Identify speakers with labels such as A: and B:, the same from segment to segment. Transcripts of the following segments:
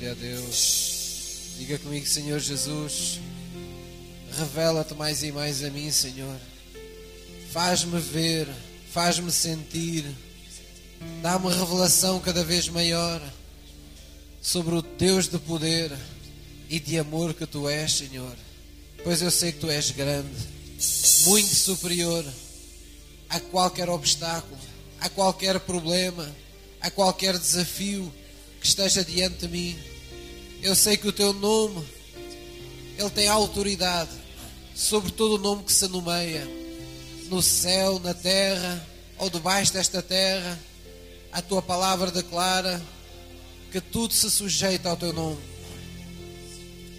A: Glória a Deus. Diga comigo, Senhor Jesus, revela-te mais e mais a mim, Senhor. Faz-me ver, faz-me sentir, dá-me revelação cada vez maior sobre o Deus de poder e de amor que tu és, Senhor. Pois eu sei que tu és grande, muito superior a qualquer obstáculo, a qualquer problema, a qualquer desafio que esteja diante de mim. Eu sei que o teu nome, ele tem autoridade sobre todo o nome que se nomeia, no céu, na terra ou debaixo desta terra. A tua palavra declara que tudo se sujeita ao teu nome.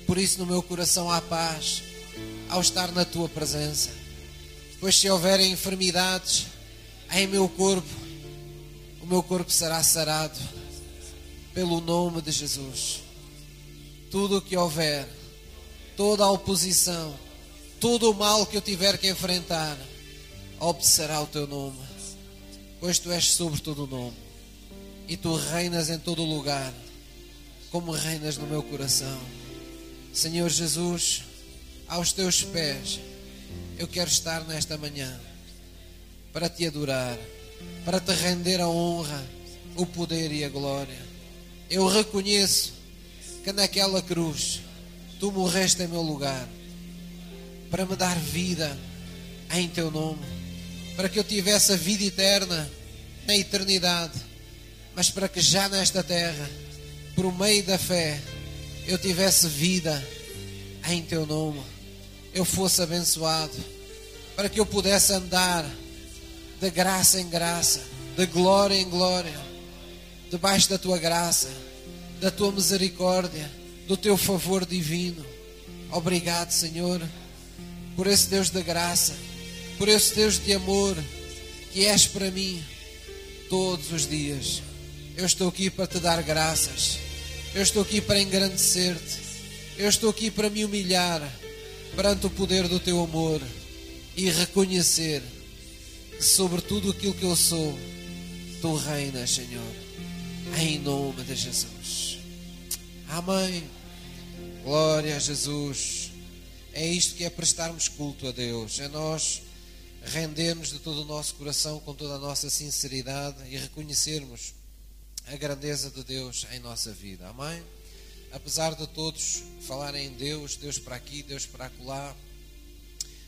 A: Por isso, no meu coração há paz ao estar na tua presença. Pois se houverem enfermidades em meu corpo, o meu corpo será sarado pelo nome de Jesus. Tudo o que houver, toda a oposição, todo o mal que eu tiver que enfrentar, obedecerá o teu nome, pois tu és sobre todo o nome e tu reinas em todo lugar, como reinas no meu coração. Senhor Jesus, aos teus pés, eu quero estar nesta manhã para te adorar, para te render a honra, o poder e a glória. Eu reconheço que naquela cruz tu morreste em meu lugar para me dar vida em teu nome, para que eu tivesse a vida eterna na eternidade, mas para que já nesta terra, por meio da fé, eu tivesse vida em teu nome, eu fosse abençoado, para que eu pudesse andar de graça em graça, de glória em glória, debaixo da tua graça, da tua misericórdia, do teu favor divino. Obrigado, Senhor, por esse Deus da graça, por esse Deus de amor que és para mim todos os dias. Eu estou aqui para te dar graças. Eu estou aqui para engrandecer-te. Eu estou aqui para me humilhar perante o poder do teu amor e reconhecer que sobre tudo aquilo que eu sou, tu reinas, Senhor. Em nome de Jesus. Amém. Glória a Jesus. É isto que é prestarmos culto a Deus. É nós rendermos de todo o nosso coração, com toda a nossa sinceridade e reconhecermos a grandeza de Deus em nossa vida. Amém? Apesar de todos falarem em Deus, Deus para aqui, Deus para acolá,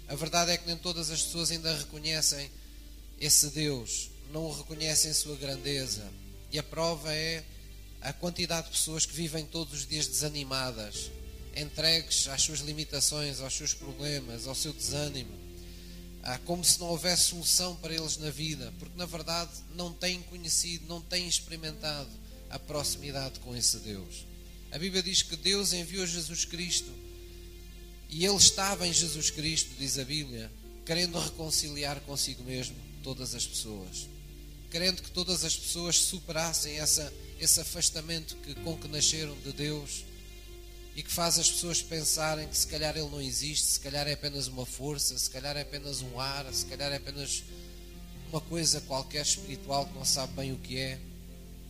A: a verdade é que nem todas as pessoas ainda reconhecem esse Deus, não o reconhecem sua grandeza. E a prova é a quantidade de pessoas que vivem todos os dias desanimadas, entregues às suas limitações, aos seus problemas, ao seu desânimo, como se não houvesse solução para eles na vida, porque na verdade não têm conhecido, não têm experimentado a proximidade com esse Deus. A Bíblia diz que Deus enviou Jesus Cristo e Ele estava em Jesus Cristo, diz a Bíblia, querendo reconciliar consigo mesmo todas as pessoas, querendo que todas as pessoas superassem essa, esse afastamento que, com que nasceram de Deus e que faz as pessoas pensarem que se calhar Ele não existe, se calhar é apenas uma força, se calhar é apenas um ar, se calhar é apenas uma coisa qualquer espiritual que não sabe bem o que é.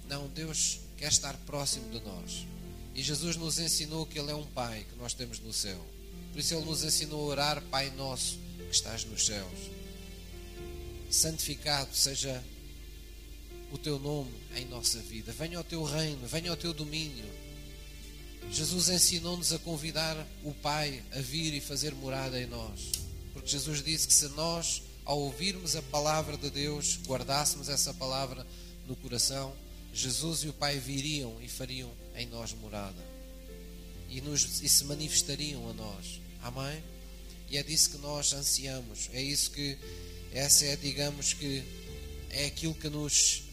A: Não, Deus quer estar próximo de nós. E Jesus nos ensinou que Ele é um Pai que nós temos no céu. Por isso Ele nos ensinou a orar, Pai nosso que estás nos céus santificado seja o teu nome em nossa vida. Venha ao teu reino, venha ao teu domínio. Jesus ensinou-nos a convidar o Pai a vir e fazer morada em nós. Porque Jesus disse que se nós, ao ouvirmos a palavra de Deus, guardássemos essa palavra no coração, Jesus e o Pai viriam e fariam em nós morada. E, nos, e se manifestariam a nós. Amém? E é disso que nós ansiamos. É isso que essa é, digamos que, é aquilo que nos,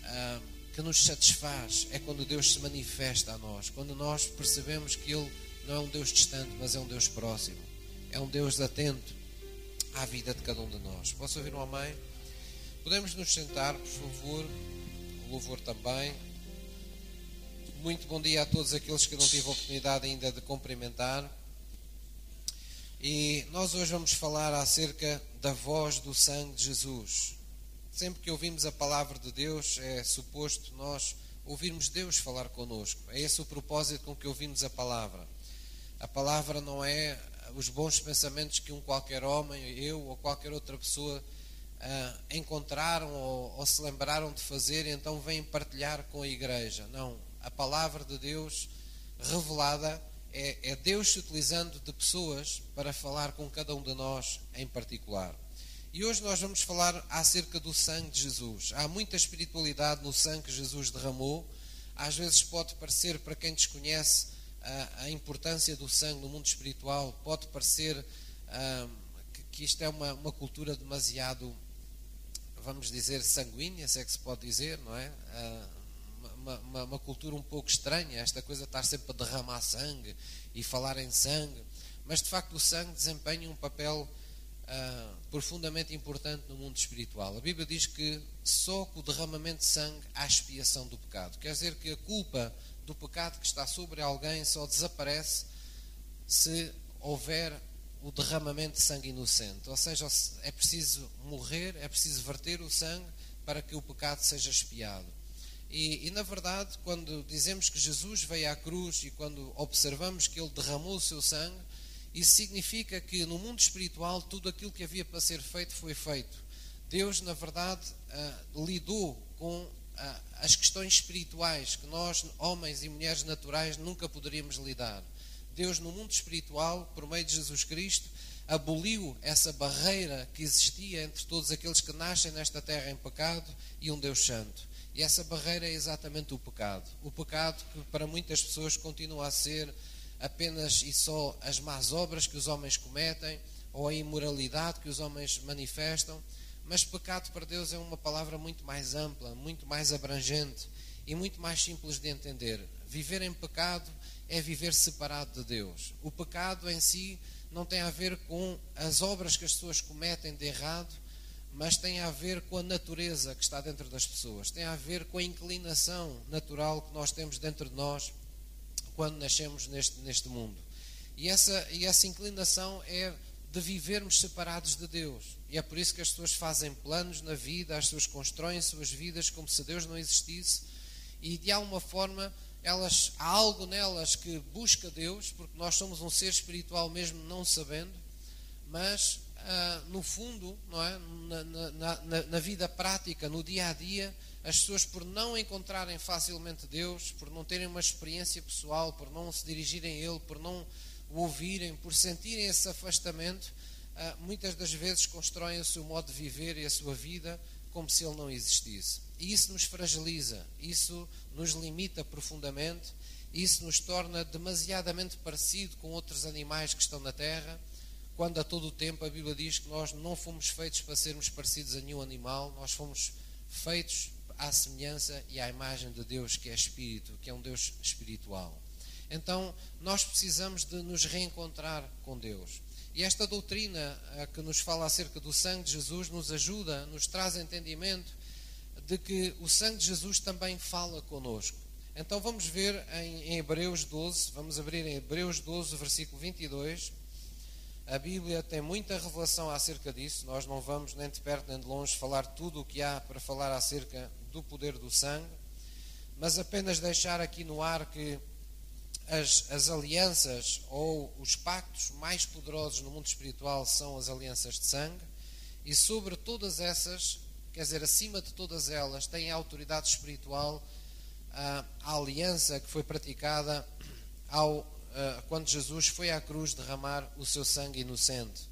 A: que nos satisfaz. É quando Deus se manifesta a nós. Quando nós percebemos que Ele não é um Deus distante, mas é um Deus próximo. É um Deus atento à vida de cada um de nós. Posso ouvir um amém? Podemos nos sentar, por favor. O louvor também. Muito bom dia a todos aqueles que não tive a oportunidade ainda de cumprimentar. E nós hoje vamos falar acerca da voz do sangue de Jesus. Sempre que ouvimos a palavra de Deus, é suposto nós ouvirmos Deus falar conosco. É esse o propósito com que ouvimos a palavra. A palavra não é os bons pensamentos que um qualquer homem, eu ou qualquer outra pessoa uh, encontraram ou, ou, se lembraram de fazer e então vêm partilhar com a igreja. Não. A palavra de Deus revelada é, é Deus se utilizando de pessoas para falar com cada um de nós em particular. E hoje nós vamos falar acerca do sangue de Jesus. Há muita espiritualidade no sangue que Jesus derramou. Às vezes pode parecer, para quem desconhece a, a importância do sangue no mundo espiritual, pode parecer que, que, isto é uma, uma cultura demasiado, vamos dizer, sanguínea, se é que se pode dizer, não é? Uma, uma, uma cultura um pouco estranha, esta coisa de estar sempre a derramar sangue e falar em sangue. Mas de facto o sangue desempenha um papel uh, profundamente importante no mundo espiritual. A Bíblia diz que só com o derramamento de sangue há expiação do pecado. Quer dizer que a culpa do pecado que está sobre alguém só desaparece se houver o derramamento de sangue inocente. Ou seja, é preciso morrer, é preciso verter o sangue para que o pecado seja expiado. E, e, na verdade, quando dizemos que Jesus veio à cruz e quando observamos que ele derramou o seu sangue, isso significa que no mundo espiritual tudo aquilo que havia para ser feito foi feito. Deus, na verdade, uh, lidou com uh, as questões espirituais que nós, homens e mulheres naturais, nunca poderíamos lidar. Deus, no mundo espiritual, por meio de Jesus Cristo, aboliu essa barreira que existia entre todos aqueles que nascem nesta terra em pecado e um Deus Santo. E essa barreira é exatamente o pecado. O pecado que para muitas pessoas continua a ser apenas e só as más obras que os homens cometem ou a imoralidade que os homens manifestam, mas pecado para Deus é uma palavra muito mais ampla, muito mais abrangente e muito mais simples de entender. Viver em pecado é viver separado de Deus. O pecado em si não tem a ver com as obras que as pessoas cometem de errado, mas tem a ver com a natureza que está dentro das pessoas, tem a ver com a inclinação natural que nós temos dentro de nós quando nascemos neste, neste mundo. E essa, e essa inclinação é de vivermos separados de Deus. E é por isso que as pessoas fazem planos na vida, as pessoas constroem suas vidas como se Deus não existisse, e de alguma forma elas há algo nelas que busca Deus, porque nós somos um ser espiritual mesmo não sabendo, mas ah, no fundo, não é? Na, na, na, na vida prática, no dia a dia, as pessoas, por não encontrarem facilmente Deus, por não terem uma experiência pessoal, por não se dirigirem a Ele, por não o ouvirem, por sentirem esse afastamento, ah, muitas das vezes constroem o seu modo de viver e a sua vida como se Ele não existisse. E isso nos fragiliza, isso nos limita profundamente, isso nos torna demasiadamente parecido com outros animais que estão na terra, quando a todo o tempo a Bíblia diz que nós não fomos feitos para sermos parecidos a nenhum animal, nós fomos feitos à semelhança e à imagem de Deus, que é Espírito, que é um Deus espiritual. Então, nós precisamos de nos reencontrar com Deus. E esta doutrina eh, que nos fala acerca do sangue de Jesus nos ajuda, nos traz entendimento de que o sangue de Jesus também fala conosco. Então vamos ver em, Hebreus 12, vamos abrir em Hebreus 12, versículo 22. A Bíblia tem muita revelação acerca disso. Nós não vamos nem de perto nem de longe falar tudo o que há para falar acerca do poder do sangue, mas apenas deixar aqui no ar que as, as alianças ou os pactos mais poderosos no mundo espiritual são as alianças de sangue, e sobre todas essas, quer dizer, acima de todas elas, tem a autoridade espiritual a, a aliança que foi praticada ao, a, quando Jesus foi à cruz derramar o seu sangue inocente.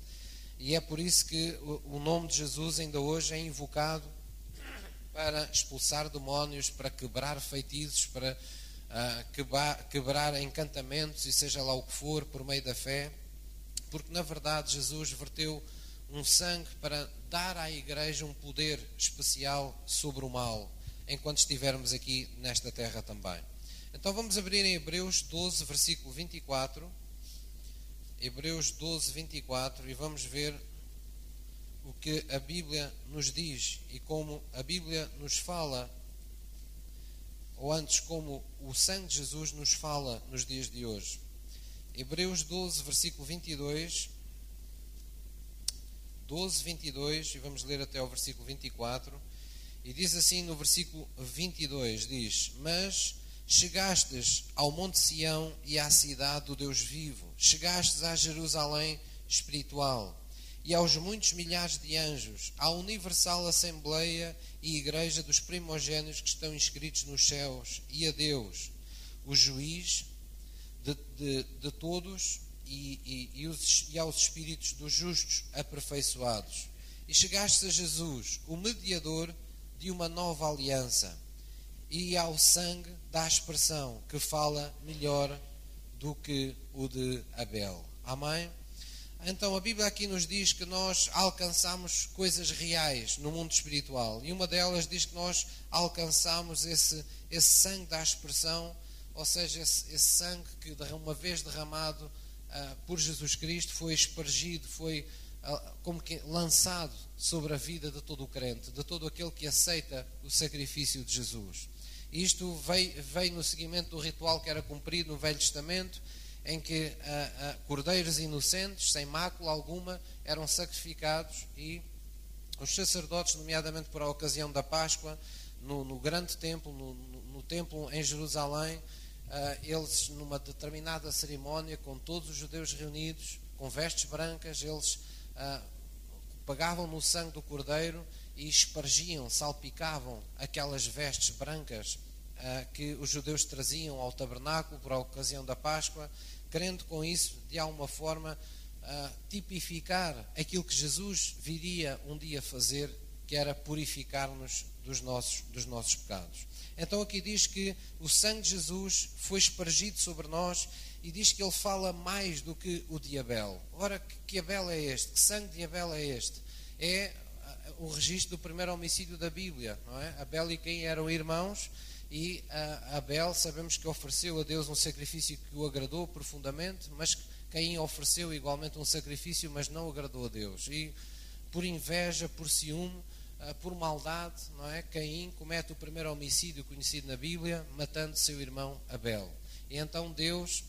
A: E é por isso que o, o nome de Jesus ainda hoje é invocado para expulsar demónios, para quebrar feitiços, para uh, quebrar, encantamentos e seja lá o que for, por meio da fé. Porque na verdade Jesus verteu um sangue para dar à igreja um poder especial sobre o mal, enquanto estivermos aqui nesta terra também. Então vamos abrir em Hebreus 12, versículo 24. Hebreus 12, 24, e vamos ver o que a Bíblia nos diz e como a Bíblia nos fala, ou antes, como o sangue de Jesus nos fala nos dias de hoje. Hebreus 12, versículo 22. 12, 22, e vamos ler até ao versículo 24. E diz assim no versículo 22, diz: "Mas chegastes ao monte Sião e à cidade do Deus vivo, chegastes a Jerusalém espiritual e aos muitos milhares de anjos, à universal assembleia e igreja dos primogênitos que estão inscritos nos céus, e a Deus, o juiz de, de, de todos, e, e, e, os, e aos espíritos dos justos aperfeiçoados. E chegaste a Jesus, o mediador de uma nova aliança, e ao sangue da expressão, que fala melhor do que o de Abel. Amém? Então a Bíblia aqui nos diz que nós alcançamos coisas reais no mundo espiritual. E uma delas diz que nós alcançamos esse, esse sangue da expressão, ou seja, esse, esse sangue que uma vez derramado uh, por Jesus Cristo foi espargido, foi uh, como que lançado sobre a vida de todo o crente, de todo aquele que aceita o sacrifício de Jesus. Isto veio, no seguimento do ritual que era cumprido no Velho Testamento em que ah, ah, cordeiros inocentes, sem mácula alguma, eram sacrificados e os sacerdotes, nomeadamente por a ocasião da Páscoa, no, no grande templo, no, no, no, templo em Jerusalém, ah, eles, numa determinada cerimónia, com todos os judeus reunidos, com vestes brancas, eles pagavam no sangue do cordeiro e espargiam, salpicavam aquelas vestes brancas que os judeus traziam ao tabernáculo por ocasião da Páscoa querendo com isso, de alguma forma, uh, tipificar aquilo que Jesus viria um dia fazer, que era purificar-nos dos nossos, dos nossos pecados. Então aqui diz que o sangue de Jesus foi espargido sobre nós e diz que ele fala mais do que o de Abel. Ora, que Abel é este? Que sangue de Abel é este? É ah, o registro do primeiro homicídio da Bíblia, não é? Abel e quem eram irmãos e Abel sabemos que ofereceu a Deus um sacrifício que o agradou profundamente, mas Caim ofereceu igualmente um sacrifício, mas não agradou a Deus. E por inveja, por ciúme, ah, por maldade, não é? Caim comete o primeiro homicídio conhecido na Bíblia, matando seu irmão Abel. E então Deus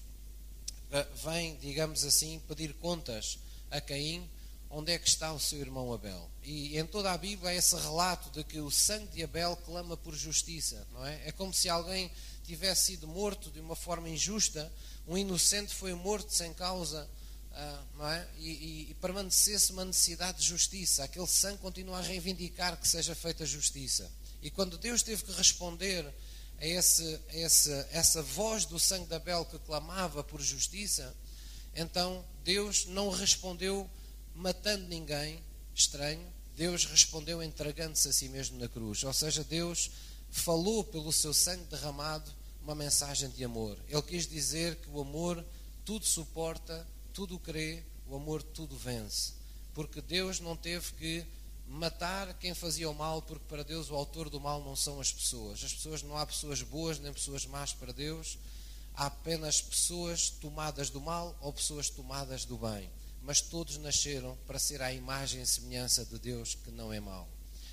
A: ah, vem, digamos assim, pedir contas a Caim onde é que está o seu irmão Abel. E em toda a Bíblia há esse relato de que o sangue de Abel clama por justiça, não é? É como se alguém tivesse sido morto de uma forma injusta, um inocente foi morto sem causa, uh, não é? E, e, e, permanecesse uma necessidade de justiça. Aquele sangue continua a reivindicar que seja feita justiça. E quando Deus teve que responder a, esse, a esse, essa voz do sangue de Abel que clamava por justiça, então Deus não respondeu matando ninguém estranho, Deus respondeu entregando-se a si mesmo na cruz. Ou seja, Deus falou pelo seu sangue derramado uma mensagem de amor. Ele quis dizer que o amor tudo suporta, tudo crê, o amor tudo vence. Porque Deus não teve que matar quem fazia o mal, porque para Deus o autor do mal não são as pessoas. As pessoas não há pessoas boas nem pessoas más para Deus. Há apenas pessoas tomadas do mal ou pessoas tomadas do bem mas todos nasceram para ser a imagem e semelhança de Deus que não é mau.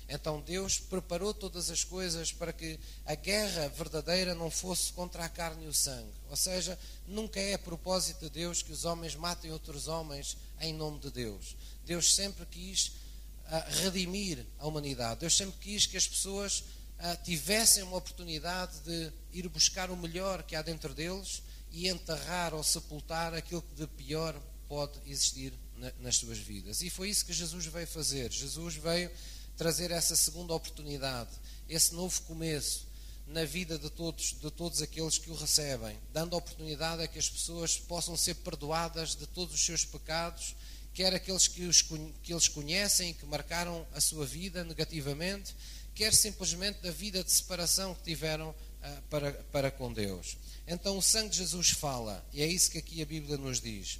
A: Então Deus preparou todas as coisas para que a guerra verdadeira não fosse contra a carne e o sangue. Ou seja, nunca é propósito de Deus que os homens matem outros homens em nome de Deus. Deus sempre quis uh, redimir a humanidade. Deus sempre quis que as pessoas uh, tivessem uma oportunidade de ir buscar o melhor que há dentro deles e enterrar ou sepultar aquilo que de pior pode existir na, nas suas vidas. E foi isso que Jesus veio fazer. Jesus veio trazer essa segunda oportunidade, esse novo começo na vida de todos, de todos aqueles que o recebem, dando a oportunidade a que as pessoas possam ser perdoadas de todos os seus pecados, quer aqueles que, os, que eles conhecem e que marcaram a sua vida negativamente, quer simplesmente da vida de separação que tiveram uh, para, para com Deus. Então o sangue de Jesus fala, e é isso que aqui a Bíblia nos diz.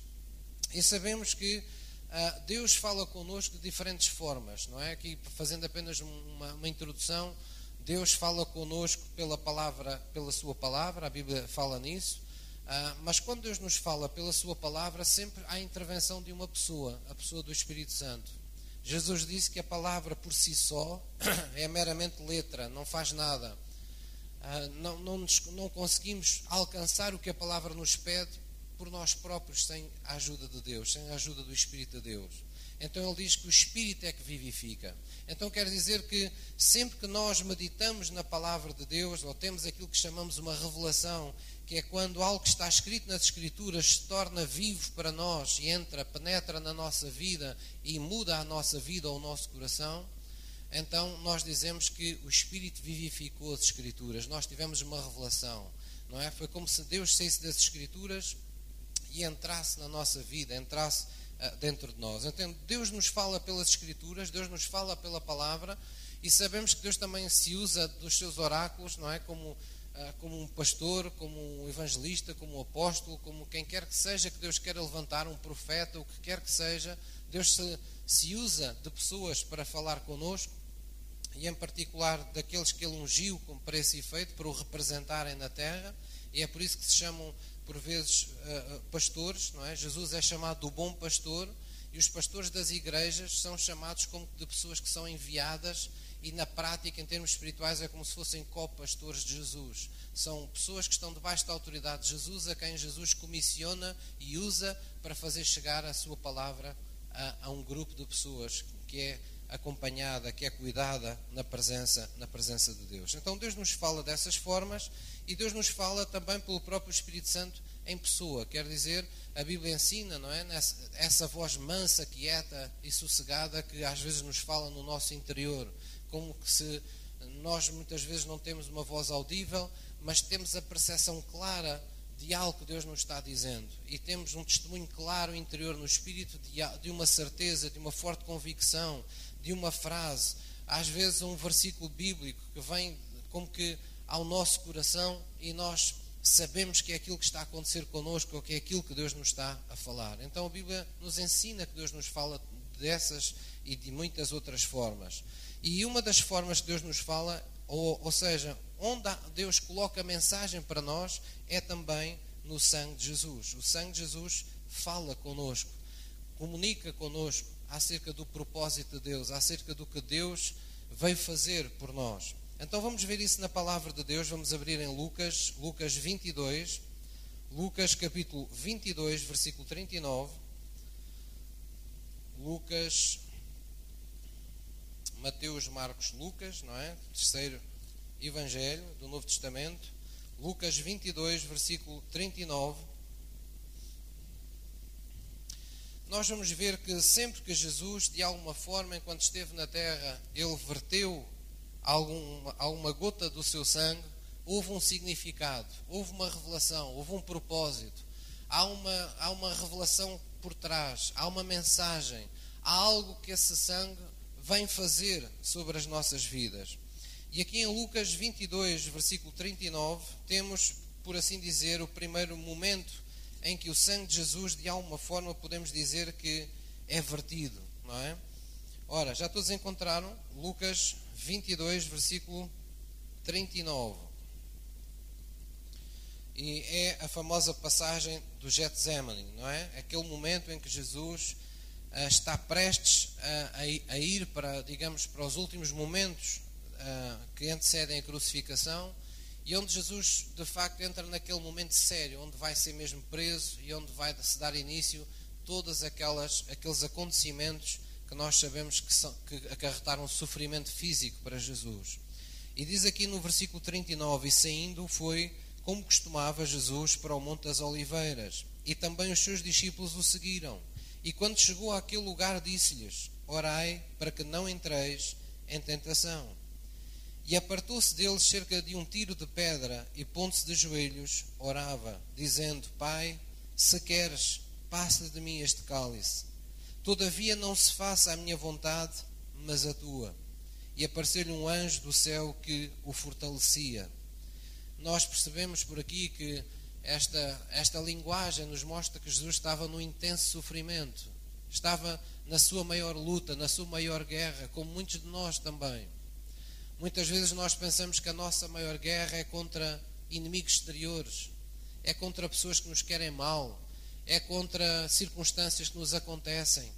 A: E sabemos que uh, Deus fala connosco de diferentes formas, não é? Aqui, fazendo apenas uma, uma introdução, Deus fala connosco pela palavra, pela sua palavra, a Bíblia fala nisso, uh, mas quando Deus nos fala pela sua palavra, sempre há intervenção de uma pessoa, a pessoa do Espírito Santo. Jesus disse que a palavra por si só é meramente letra, não faz nada. Uh, não, não, não conseguimos alcançar o que a palavra nos pede por nós próprios sem a ajuda de Deus, sem a ajuda do Espírito de Deus. Então ele diz que o Espírito é que vivifica. Então quer dizer que sempre que nós meditamos na palavra de Deus, ou temos aquilo que chamamos uma revelação, que é quando algo que está escrito nas Escrituras se torna vivo para nós e entra, penetra na nossa vida e muda a nossa vida ou o nosso coração, então nós dizemos que o Espírito vivificou as Escrituras. Nós tivemos uma revelação, não é? Foi como se Deus saísse das Escrituras e entrasse na nossa vida, entrasse uh, dentro de nós. Então, Deus nos fala pelas Escrituras, Deus nos fala pela palavra e sabemos que Deus também se usa dos seus oráculos, não é? Como ah, como um pastor, como um evangelista, como um apóstolo, como quem quer que seja que Deus queira levantar, um profeta, o que quer que seja, Deus se, se usa de pessoas para falar conosco e em particular daqueles que ele ungiu como para esse efeito, para o representarem na terra, e é por isso que se chamam por vezes ah, pastores, não é? Jesus é chamado do bom pastor e os pastores das igrejas são chamados como de pessoas que são enviadas e na prática, em termos espirituais, é como se fossem co-pastores de Jesus. São pessoas que estão debaixo da autoridade de Jesus, a quem Jesus comissiona e usa para fazer chegar a sua palavra a, a um grupo de pessoas que é acompanhada, que é cuidada na presença, na presença de Deus. Então Deus nos fala dessas formas e Deus nos fala também pelo próprio Espírito Santo em pessoa. Quer dizer, a Bíblia ensina, não é? Nessa, essa voz mansa, quieta e sossegada que às vezes nos fala no nosso interior como que se nós muitas vezes não temos uma voz audível, mas temos a percepção clara de algo que Deus nos está dizendo e temos um testemunho claro interior no espírito de, de uma certeza, de uma forte convicção, de uma frase, às vezes um versículo bíblico que vem como que ao nosso coração e nós sabemos que é aquilo que está a acontecer connosco ou que é aquilo que Deus nos está a falar. Então a Bíblia nos ensina que Deus nos fala dessas e de muitas outras formas. E uma das formas que Deus nos fala, ou, ou seja, onde Deus coloca a mensagem para nós, é também no sangue de Jesus. O sangue de Jesus fala conosco, comunica conosco acerca do propósito de Deus, acerca do que Deus veio fazer por nós. Então vamos ver isso na palavra de Deus, vamos abrir em Lucas, Lucas 22, Lucas capítulo 22, versículo 39. Lucas Mateus, Marcos, Lucas, não é? Terceiro Evangelho do Novo Testamento. Lucas 22, versículo 39. Nós vamos ver que sempre que Jesus, de alguma forma, enquanto esteve na terra, ele verteu alguma, alguma gota do seu sangue, houve um significado, houve uma revelação, houve um propósito. Há uma, há uma revelação por trás, há uma mensagem, há algo que esse sangue vem fazer sobre as nossas vidas. E aqui em Lucas 22, versículo 39, temos, por assim dizer, o primeiro momento em que o sangue de Jesus, de alguma forma, podemos dizer que é vertido, não é? Ora, já todos encontraram Lucas 22, versículo 39. E é a famosa passagem do Getsemane, não é? Aquele momento em que Jesus uh, está prestes a, a, a, ir para, digamos, para os últimos momentos uh, que antecedem a crucificação e onde Jesus de facto entra naquele momento sério, onde vai ser mesmo preso e onde vai se dar início todos aqueles acontecimentos que nós sabemos que, são, que acarretaram sofrimento físico para Jesus. E diz aqui no versículo 39: E saindo foi, como costumava Jesus, para o Monte das Oliveiras, e também os seus discípulos o seguiram. E quando chegou àquele lugar, disse-lhes: Orai para que não entreis em tentação. E apartou-se deles cerca de um tiro de pedra e, pondo-se de joelhos, orava, dizendo: Pai, se queres, passa de mim este cálice. Todavia não se faça a minha vontade, mas a tua. E apareceu-lhe um anjo do céu que o fortalecia. Nós percebemos por aqui que esta, esta linguagem nos mostra que Jesus estava no intenso sofrimento, estava na sua maior luta, na sua maior guerra, como muitos de nós também. Muitas vezes nós pensamos que a nossa maior guerra é contra inimigos exteriores, é contra pessoas que nos querem mal, é contra circunstâncias que nos acontecem,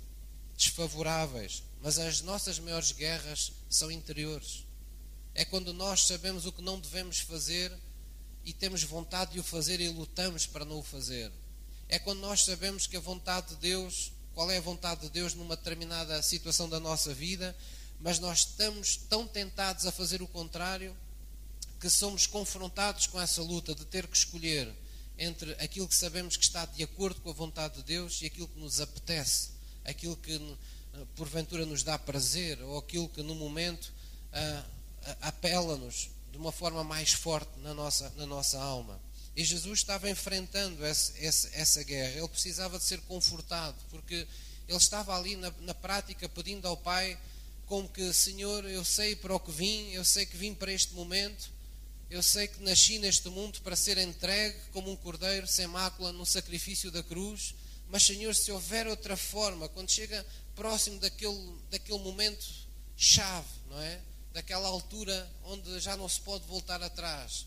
A: desfavoráveis. Mas as nossas maiores guerras são interiores. É quando nós sabemos o que não devemos fazer e temos vontade de o fazer e lutamos para não o fazer. é quando nós sabemos que a vontade de Deus, qual é a vontade de Deus numa determinada situação da nossa vida, mas nós estamos tão tentados a fazer o contrário que somos confrontados com essa luta de ter que escolher entre aquilo que sabemos que está de acordo com a vontade de Deus e aquilo que nos apetece, aquilo que eh, porventura nos dá prazer ou aquilo que no momento uh, apela-nos de uma forma mais forte na nossa, na nossa alma. E Jesus estava enfrentando esse, essa guerra. Ele precisava de ser confortado, porque ele estava ali na, na prática pedindo ao Pai, como que, Senhor, eu sei para o que vim, eu sei que vim para este momento, eu sei que nasci neste mundo para ser entregue como um cordeiro sem mácula no sacrifício da cruz, mas, Senhor, se houver outra forma, quando chega próximo daquele, daquele momento chave, não é? Daquela altura onde já não se pode voltar atrás,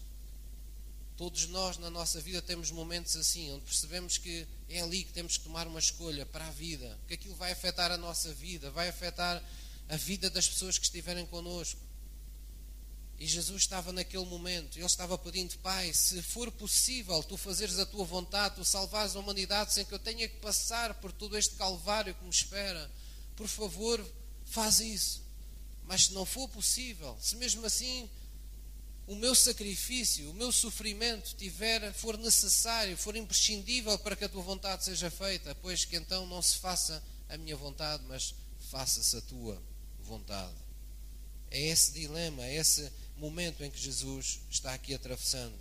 A: Todos nós na nossa vida temos momentos assim, onde percebemos que é ali que temos que tomar uma escolha para a vida, que aquilo vai afetar a nossa vida, vai afetar a vida das pessoas que estiverem connosco. E Jesus estava naquele momento, ele estava pedindo, Pai, se for possível tu fazeres a tua vontade, tu salvares a humanidade sem que eu tenha que passar por todo este calvário que me espera, por favor, faz isso. Mas se não for possível, se mesmo assim o meu sacrifício, o meu sofrimento tiver, for necessário, for imprescindível para que a tua vontade seja feita, pois que então não se faça a minha vontade, mas faça-se a tua vontade. É esse dilema, é esse momento em que Jesus está aqui atravessando.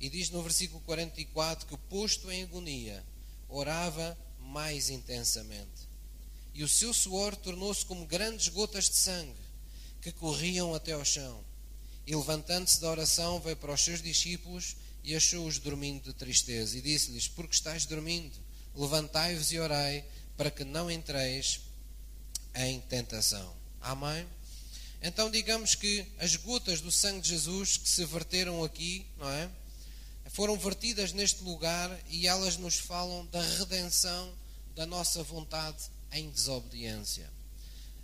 A: E diz no versículo 44 que, posto em agonia, orava mais intensamente. E o seu suor tornou-se como grandes gotas de sangue que corriam até ao chão. E levantando-se da oração, veio para os seus discípulos e achou-os dormindo de tristeza. E disse-lhes: Porque estáis dormindo? Levantai-vos e orai, para que não entreis em tentação. Amém? Então, digamos que as gotas do sangue de Jesus que se verteram aqui, não é? Foram vertidas neste lugar e elas nos falam da redenção da nossa vontade em desobediência.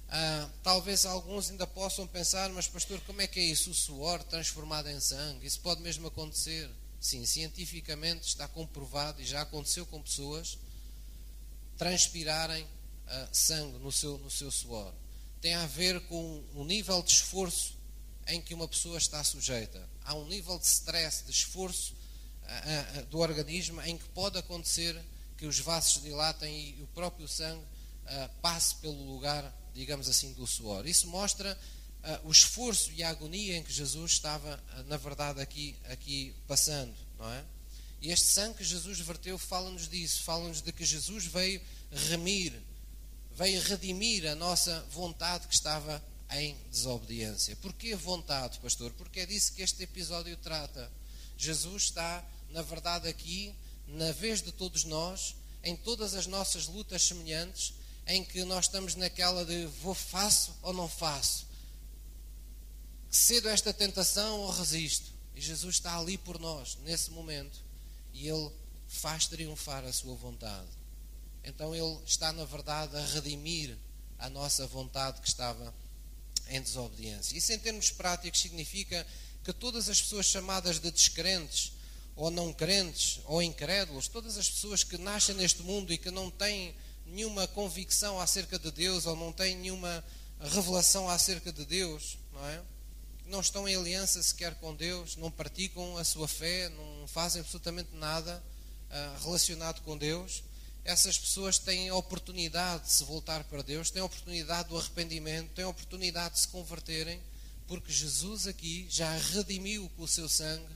A: Ah, talvez alguns ainda possam pensar, mas pastor, como é que é isso? O suor transformado em sangue? Isso pode mesmo acontecer? Sim, cientificamente está comprovado e já aconteceu com pessoas transpirarem ah, sangue no seu, no seu suor. Tem a ver com o nível de esforço em que uma pessoa está sujeita. Há um nível de stress, de esforço ah, do organismo em que pode acontecer que os vasos dilatem e o próprio sangue passe pelo lugar digamos assim, do suor. Isso mostra o esforço e a agonia em que Jesus estava, na verdade, aqui, aqui passando, não é? E este sangue que Jesus verteu fala-nos disso, fala-nos de que Jesus veio remir, veio redimir a nossa vontade que estava em desobediência. Porquê vontade, pastor? Porque é disso que este episódio trata. Jesus está, na verdade, aqui, na vez de todos nós, em todas as nossas lutas semelhantes, em que nós estamos naquela de vou faço ou não faço. Cedo esta tentação ou resisto. E Jesus está ali por nós, nesse momento, e Ele faz triunfar a sua vontade. Então Ele está, na verdade, a redimir a nossa vontade que estava em desobediência. Isso, em termos práticos, significa que todas as pessoas chamadas de descrentes, ou não crentes, ou incrédulos, todas as pessoas que nascem neste mundo e que não têm nenhuma convicção acerca de Deus ou não têm nenhuma revelação acerca de Deus, não é? Não estão em aliança sequer com Deus, não praticam a sua fé, não fazem absolutamente nada uh, relacionado com Deus. Essas pessoas têm a oportunidade de se voltar para Deus, têm a oportunidade do arrependimento, têm a oportunidade de se converterem, porque Jesus aqui já redimiu com o seu sangue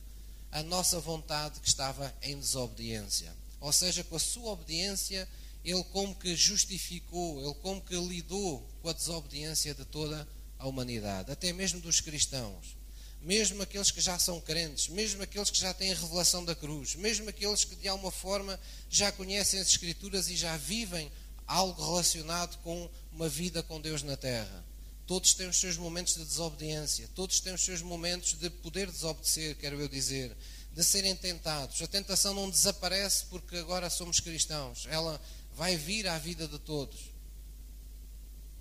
A: a nossa vontade que estava em desobediência. Ou seja, com a sua obediência ele como que justificou, ele como que lidou com a desobediência de toda a humanidade, até mesmo dos cristãos, mesmo aqueles que já são crentes, mesmo aqueles que já têm a revelação da cruz, mesmo aqueles que de alguma forma já conhecem as Escrituras e já vivem algo relacionado com uma vida com Deus na terra. Todos têm os seus momentos de desobediência, todos têm os seus momentos de poder desobedecer, quero eu dizer, de serem tentados. A tentação não desaparece porque agora somos cristãos, ela vai vir à vida de todos.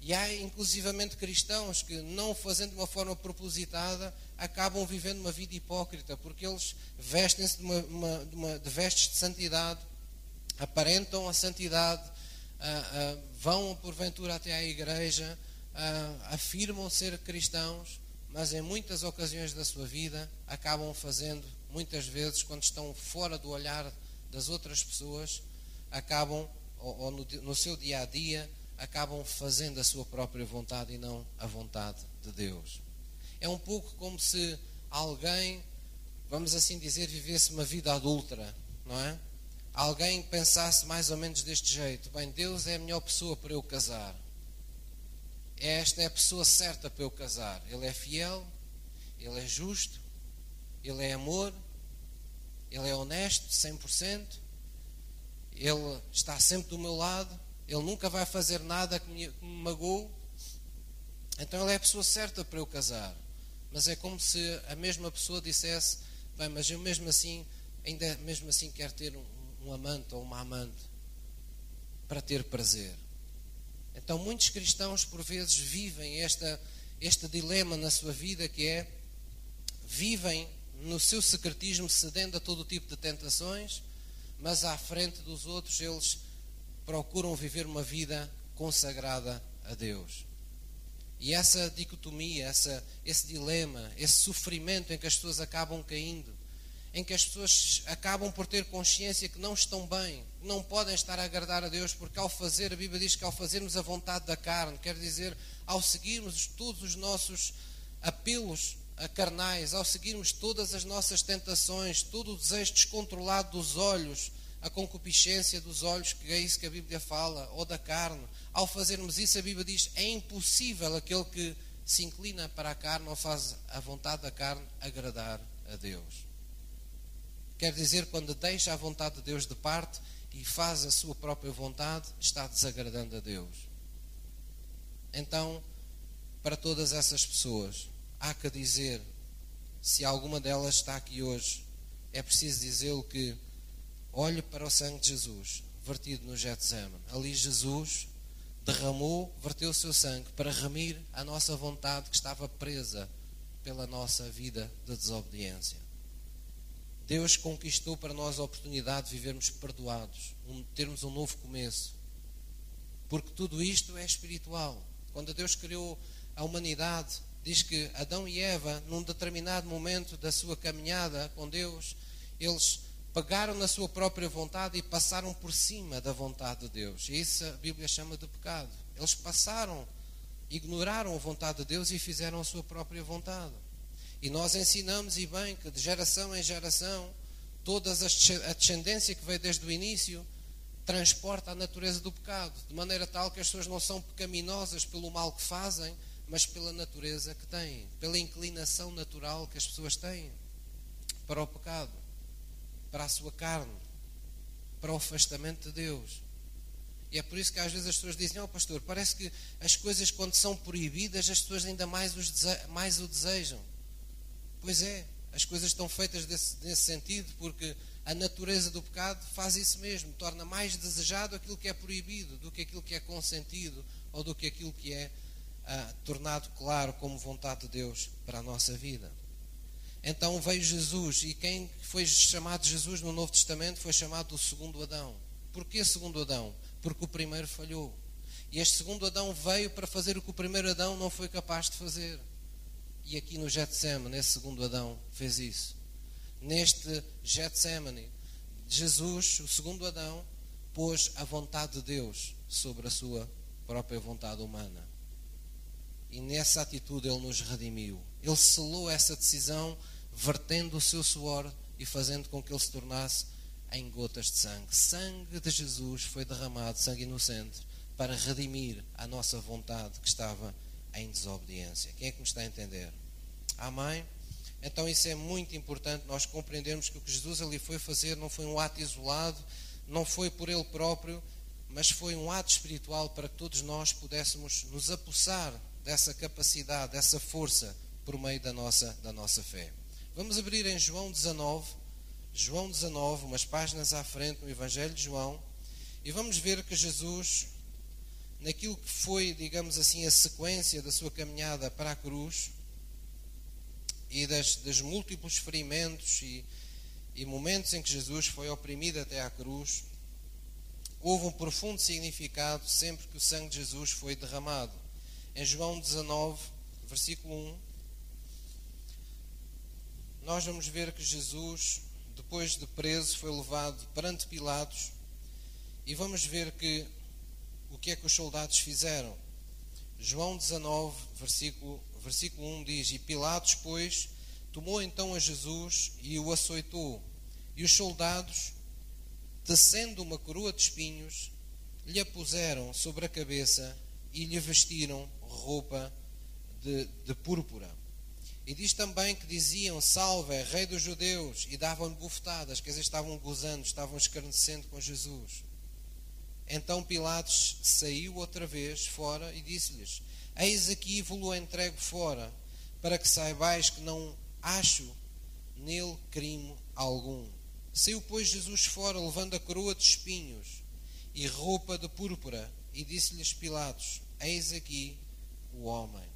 A: E há inclusivamente cristãos que, não fazendo de uma forma propositada, acabam vivendo uma vida hipócrita, porque eles vestem-se de, uma, uma, de, uma, de vestes de santidade, aparentam a santidade, uh, uh, vão porventura até à igreja, afirmam ser cristãos, mas em muitas ocasiões da sua vida acabam fazendo, muitas vezes, quando estão fora do olhar das outras pessoas, acabam, ou, ou no, no seu dia a dia, acabam fazendo a sua própria vontade e não a vontade de Deus. É um pouco como se alguém, vamos assim dizer, vivesse uma vida adulta, não é? Alguém pensasse mais ou menos deste jeito: bem, Deus é a melhor pessoa para eu casar. Esta é a pessoa certa para eu casar. Ele é fiel, ele é justo, ele é amor, ele é honesto, 100%, ele está sempre do meu lado, ele nunca vai fazer nada que me, que me magoe. Então ele é a pessoa certa para eu casar. Mas é como se a mesma pessoa dissesse: bem, mas eu mesmo assim, ainda mesmo assim quero ter um, um amante ou uma amante para ter prazer. Então muitos cristãos por vezes vivem esta, este dilema na sua vida que é vivem no seu secretismo cedendo a todo tipo de tentações, mas à frente dos outros eles procuram viver uma vida consagrada a Deus. E essa dicotomia, essa, esse dilema, esse sofrimento em que as pessoas acabam caindo, em que as pessoas acabam por ter consciência que não estão bem, não podem estar a agradar a Deus, porque ao fazer, a Bíblia diz que ao fazermos a vontade da carne, quer dizer, ao seguirmos todos os nossos apelos carnais, ao seguirmos todas as nossas tentações, todo o desejo descontrolado dos olhos, a concupiscência dos olhos, que é isso que a Bíblia fala, ou da carne. Ao fazermos isso, a Bíblia diz: é impossível aquele que se inclina para a carne ou faz a vontade da carne agradar a Deus. Quer dizer, quando deixa a vontade de Deus de parte e faz a sua própria vontade, está desagradando a Deus. Então, para todas essas pessoas, há que dizer, se alguma delas está aqui hoje, é preciso dizê-lo que Olhe para o sangue de Jesus, vertido no Getsemane. Ali Jesus derramou, verteu o seu sangue para remir a nossa vontade que estava presa pela nossa vida de desobediência. Deus conquistou para nós a oportunidade de vivermos perdoados, um, termos um novo começo. Porque tudo isto é espiritual. Quando Deus criou a humanidade, diz que Adão e Eva, num determinado momento da sua caminhada com Deus, eles pegaram na sua própria vontade e passaram por cima da vontade de Deus. E isso a Bíblia chama de pecado. Eles passaram, ignoraram a vontade de Deus e fizeram a sua própria vontade. E nós ensinamos, e bem, que de geração em geração, toda a descendência que veio desde o início transporta a natureza do pecado, de maneira tal que as pessoas não são pecaminosas pelo mal que fazem, mas pela natureza que têm, pela inclinação natural que as pessoas têm para o pecado para a sua carne, para o afastamento de Deus. E é por isso que às vezes as pessoas dizem: oh, pastor, parece que as coisas, quando são proibidas, as pessoas ainda mais, os mais o desejam. Pois é, as coisas estão feitas desse, nesse sentido, porque a natureza do pecado faz isso mesmo, torna mais desejado aquilo que é proibido do que aquilo que é consentido ou do que aquilo que é ah, tornado claro como vontade de Deus para a nossa vida. Então veio Jesus, e quem foi chamado Jesus no Novo Testamento foi chamado o segundo Adão. Porquê segundo Adão? Porque o primeiro falhou. E este segundo Adão veio para fazer o que o primeiro Adão não foi capaz de fazer. E aqui no Getsemane, nesse segundo Adão, fez isso. Neste Getsemane, Jesus, o segundo Adão, pôs a vontade de Deus sobre a sua própria vontade humana. E nessa atitude ele nos redimiu. Ele selou essa decisão vertendo o seu suor e fazendo com que ele se tornasse em gotas de sangue. Sangue de Jesus foi derramado, sangue inocente, para redimir a nossa vontade que estava em desobediência. Quem é que me está a entender? Amém? Então isso é muito importante nós compreendermos que o que Jesus ali foi fazer não foi um ato isolado, não foi por ele próprio, mas foi um ato espiritual para que todos nós pudéssemos nos apossar dessa capacidade, dessa força por meio da nossa, da nossa fé. Vamos abrir em João 19, João 19, umas páginas à frente no Evangelho de João, e vamos ver que Jesus, naquilo que foi, digamos assim, a sequência da sua caminhada para a cruz e das, dos múltiplos ferimentos e, e momentos em que Jesus foi oprimido até à cruz, houve um profundo significado sempre que o sangue de Jesus foi derramado. Em João 19, versículo 1, nós vamos ver que Jesus, depois de preso, foi levado perante Pilatos e vamos ver que o que é que os soldados fizeram. João 19, versículo, versículo 1 diz: E Pilatos, pois, tomou então a Jesus e o açoitou. E os soldados, tecendo uma coroa de espinhos, lhe a puseram sobre a cabeça e lhe vestiram roupa de, de púrpura. E diz também que diziam: Salve, Rei dos Judeus, e davam-lhe bufetadas, quer dizer, estavam gozando, estavam escarnecendo com Jesus. Então Pilatos saiu outra vez fora e disse-lhes: Eis aqui vos-lo entrego fora, para que saibais que não acho nele crime algum. Saiu, pois, Jesus fora, levando a coroa de espinhos e roupa de púrpura, e disse-lhes Pilatos: Eis aqui o homem.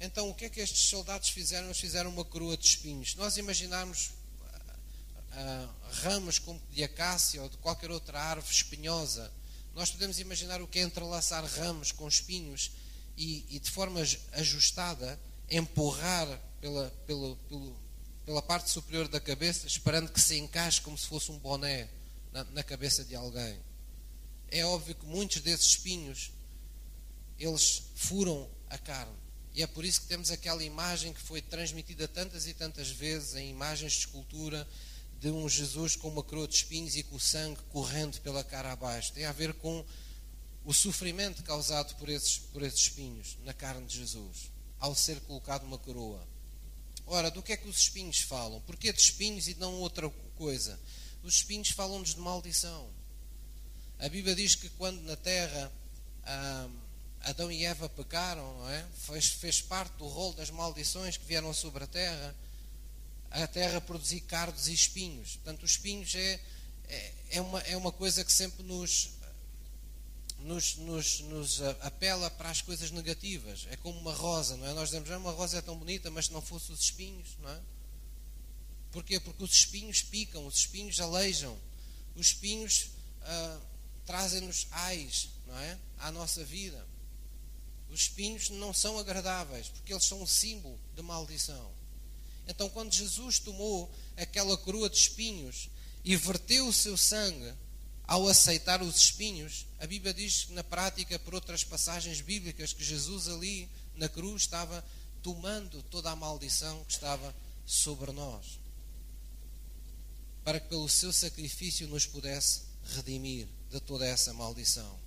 A: Então, o que é que estes soldados fizeram? Eles fizeram uma coroa de espinhos. Nós imaginarmos uh, ramos como de acácia ou de qualquer outra árvore espinhosa, nós podemos imaginar o que é entrelaçar ramos com espinhos e, e de forma ajustada empurrar pela, pela, pela, pela parte superior da cabeça, esperando que se encaixe como se fosse um boné na, na cabeça de alguém. É óbvio que muitos desses espinhos eles furam a carne e é por isso que temos aquela imagem que foi transmitida tantas e tantas vezes em imagens de escultura de um Jesus com uma coroa de espinhos e com o sangue correndo pela cara abaixo. Tem a ver com o sofrimento causado por esses, por esses espinhos na carne de Jesus, ao ser colocado uma coroa. Ora, do que é que os espinhos falam? Porquê de espinhos e não outra coisa? Os espinhos falam-nos de maldição. A Bíblia diz que quando na terra. Ah, Adão e Eva pecaram, não é? Fez, fez parte do rol das maldições que vieram sobre a terra. A terra produzir cardos e espinhos. Portanto, os espinhos é, é, é, uma, é uma coisa que sempre nos, nos, nos, nos apela para as coisas negativas. É como uma rosa, não é? Nós dizemos, ah, uma rosa é tão bonita, mas se não fosse os espinhos, não é? Porquê? Porque os espinhos picam, os espinhos aleijam, os espinhos ah, trazem-nos ais, não é? À nossa vida. Os espinhos não são agradáveis, porque eles são um símbolo de maldição. Então, quando Jesus tomou aquela coroa de espinhos e verteu o seu sangue ao aceitar os espinhos, a Bíblia diz na prática, por outras passagens bíblicas, que Jesus ali na cruz estava tomando toda a maldição que estava sobre nós, para que pelo seu sacrifício nos pudesse redimir de toda essa maldição.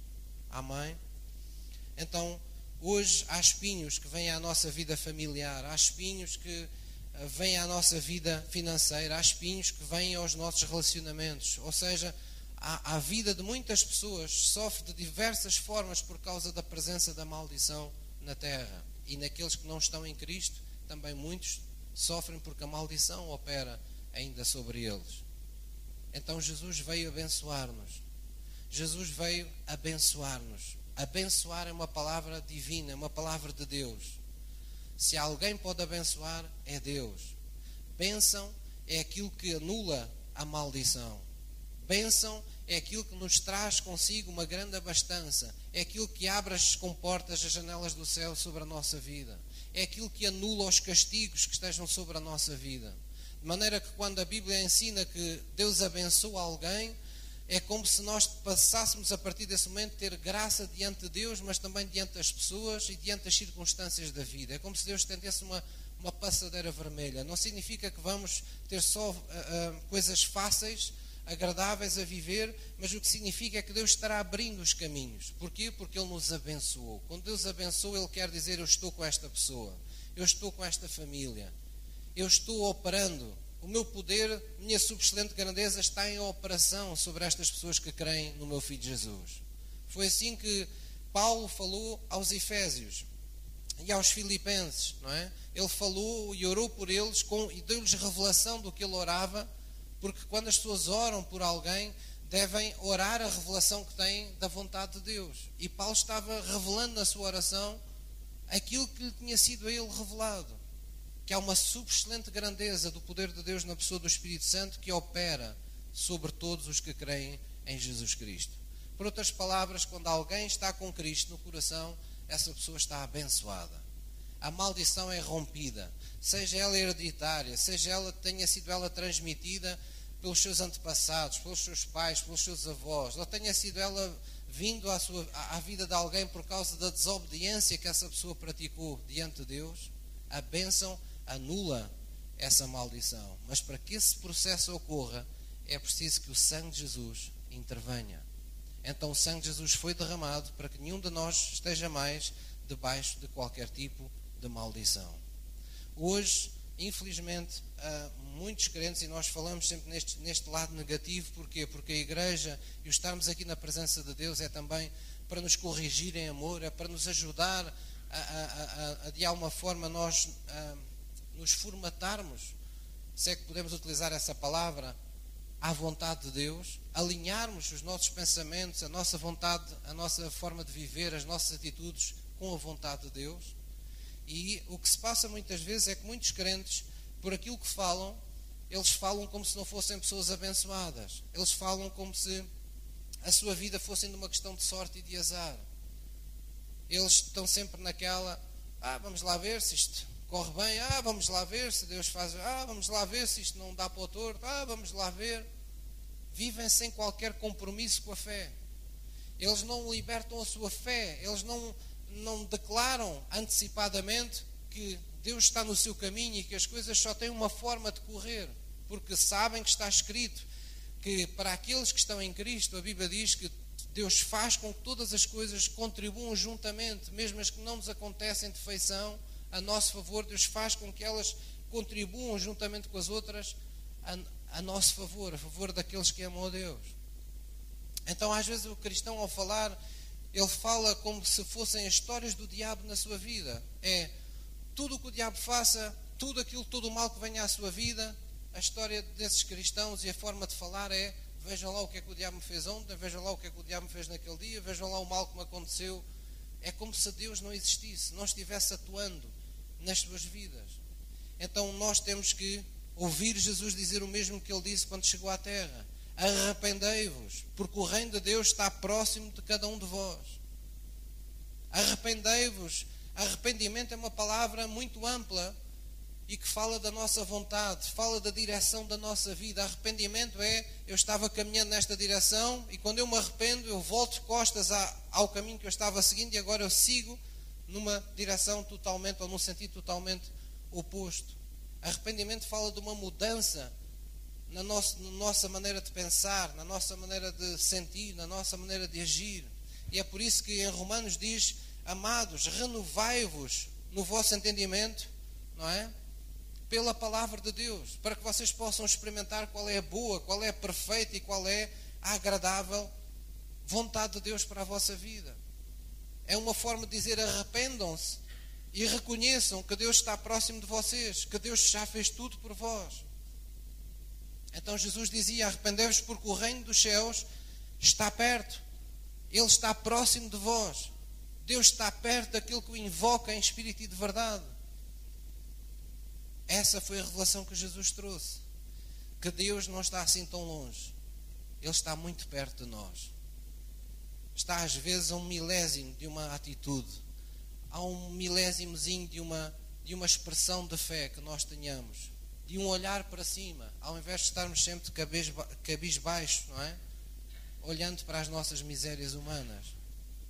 A: Amém? Então, Hoje há espinhos que vêm à nossa vida familiar, há espinhos que eh, vêm à nossa vida financeira, há espinhos que vêm aos nossos relacionamentos. Ou seja, a, a vida de muitas pessoas sofre de diversas formas por causa da presença da maldição na terra. E naqueles que não estão em Cristo, também muitos sofrem porque a maldição opera ainda sobre eles. Então Jesus veio abençoar-nos. Jesus veio abençoar-nos. Abençoar é uma palavra divina, é uma palavra de Deus. Se alguém pode abençoar, é Deus. Bênção é aquilo que anula a maldição. Bênção é aquilo que nos traz consigo uma grande abastança. É aquilo que abre as comportas, as janelas do céu sobre a nossa vida. É aquilo que anula os castigos que estejam sobre a nossa vida. De maneira que quando a Bíblia ensina que Deus abençoa alguém, é como se nós passássemos a partir desse momento ter graça diante de Deus, mas também diante das pessoas e diante das circunstâncias da vida. É como se Deus tendesse uma, uma passadeira vermelha. Não significa que vamos ter só uh, uh, coisas fáceis, agradáveis a viver, mas o que significa é que Deus estará abrindo os caminhos. Porquê? Porque Ele nos abençoou. Quando Deus abençoa, Ele quer dizer: Eu estou com esta pessoa, eu estou com esta família, eu estou operando o meu poder, minha subexcelente grandeza está em operação sobre estas pessoas que creem no meu Filho Jesus. Foi assim que Paulo falou aos Efésios e aos Filipenses, não é? Ele falou e orou por eles com, e deu-lhes revelação do que ele orava, porque quando as pessoas oram por alguém, devem orar a revelação que têm da vontade de Deus. E Paulo estava revelando na sua oração aquilo que lhe tinha sido a ele revelado que há uma subexcelente grandeza do poder de Deus na pessoa do Espírito Santo que opera sobre todos os que creem em Jesus Cristo. Por outras palavras, quando alguém está com Cristo no coração, essa pessoa está abençoada. A maldição é rompida, seja ela hereditária, seja ela tenha sido ela transmitida pelos seus antepassados, pelos seus pais, pelos seus avós, ou tenha sido ela vindo à, sua, à vida de alguém por causa da desobediência que essa pessoa praticou diante de Deus, a bênção anula essa maldição. Mas para que esse processo ocorra, é preciso que o sangue de Jesus intervenha. Então o sangue de Jesus foi derramado para que nenhum de nós esteja mais debaixo de qualquer tipo de maldição. Hoje, infelizmente, há muitos crentes, e nós falamos sempre neste, neste lado negativo, porquê? Porque a igreja e o estarmos aqui na presença de Deus é também para nos corrigir em amor, é para nos ajudar a, a, a, a de alguma forma nós nos formatarmos, se é que podemos utilizar essa palavra, à vontade de Deus, alinharmos os nossos pensamentos, a nossa vontade, a nossa forma de viver, as nossas atitudes com a vontade de Deus. E o que se passa muitas vezes é que muitos crentes, por aquilo que falam, eles falam como se não fossem pessoas abençoadas. Eles falam como se a sua vida fosse uma questão de sorte e de azar. Eles estão sempre naquela, ah, vamos lá ver se isto corre bem, ah, vamos lá ver se Deus faz, ah, vamos lá ver se isto não dá para o torto, ah, vamos lá ver. Vivem sem qualquer compromisso com a fé. Eles não libertam a sua fé, eles não não declaram antecipadamente que Deus está no seu caminho e que as coisas só têm uma forma de correr, porque sabem que está escrito que para aqueles que estão em Cristo, a Bíblia diz que Deus faz com que todas as coisas contribuam juntamente, mesmo as que não nos acontecem de feição, a nosso favor, Deus faz com que elas contribuam juntamente com as outras a, a nosso favor, a favor daqueles que amam a Deus. Então, às vezes, o cristão, ao falar ele fala como se fossem as histórias do diabo na sua vida. É tudo o que o diabo faça, tudo aquilo, todo o mal que venha à sua vida, a história desses cristãos e a forma de falar é vejam lá o que é que o diabo me fez ontem, vejam lá o que é que o diabo me fez naquele dia, vejam lá o mal que me aconteceu. É como se Deus não existisse, não estivesse atuando nas suas vidas. Então nós temos que ouvir Jesus dizer o mesmo que ele disse quando chegou à terra Arrependei-vos, porque o reino de Deus está próximo de cada um de vós. Arrependei-vos. Arrependimento é uma palavra muito ampla e que fala da nossa vontade, fala da direção da nossa vida. Arrependimento é eu estava caminhando nesta direção e quando eu me arrependo, eu volto costas ao caminho que eu estava seguindo e agora eu sigo numa direção totalmente ou num sentido totalmente oposto. Arrependimento fala de uma mudança na, nossa maneira de pensar, na nossa maneira de sentir, na nossa maneira de agir. E é por isso que em Romanos diz: Amados, renovai-vos no vosso entendimento, não é? Pela palavra de Deus, para que vocês possam experimentar qual é a boa, qual é a perfeita e qual é a agradável vontade de Deus para a vossa vida. É uma forma de dizer: arrependam-se e reconheçam que Deus está próximo de vocês, que Deus já fez tudo por vós. Então Jesus dizia: Arrependei-vos, porque o reino dos céus está perto, ele está próximo de vós. Deus está perto daquilo que o invoca em espírito e de verdade. Essa foi a revelação que Jesus trouxe. Que Deus não está assim tão longe, Ele está muito perto de nós. Está às vezes a um milésimo de uma atitude, a um milésimozinho de uma, de uma expressão de fé que nós tenhamos de um olhar para cima, ao invés de estarmos sempre cabisbaixo, não é? Olhando para as nossas misérias humanas.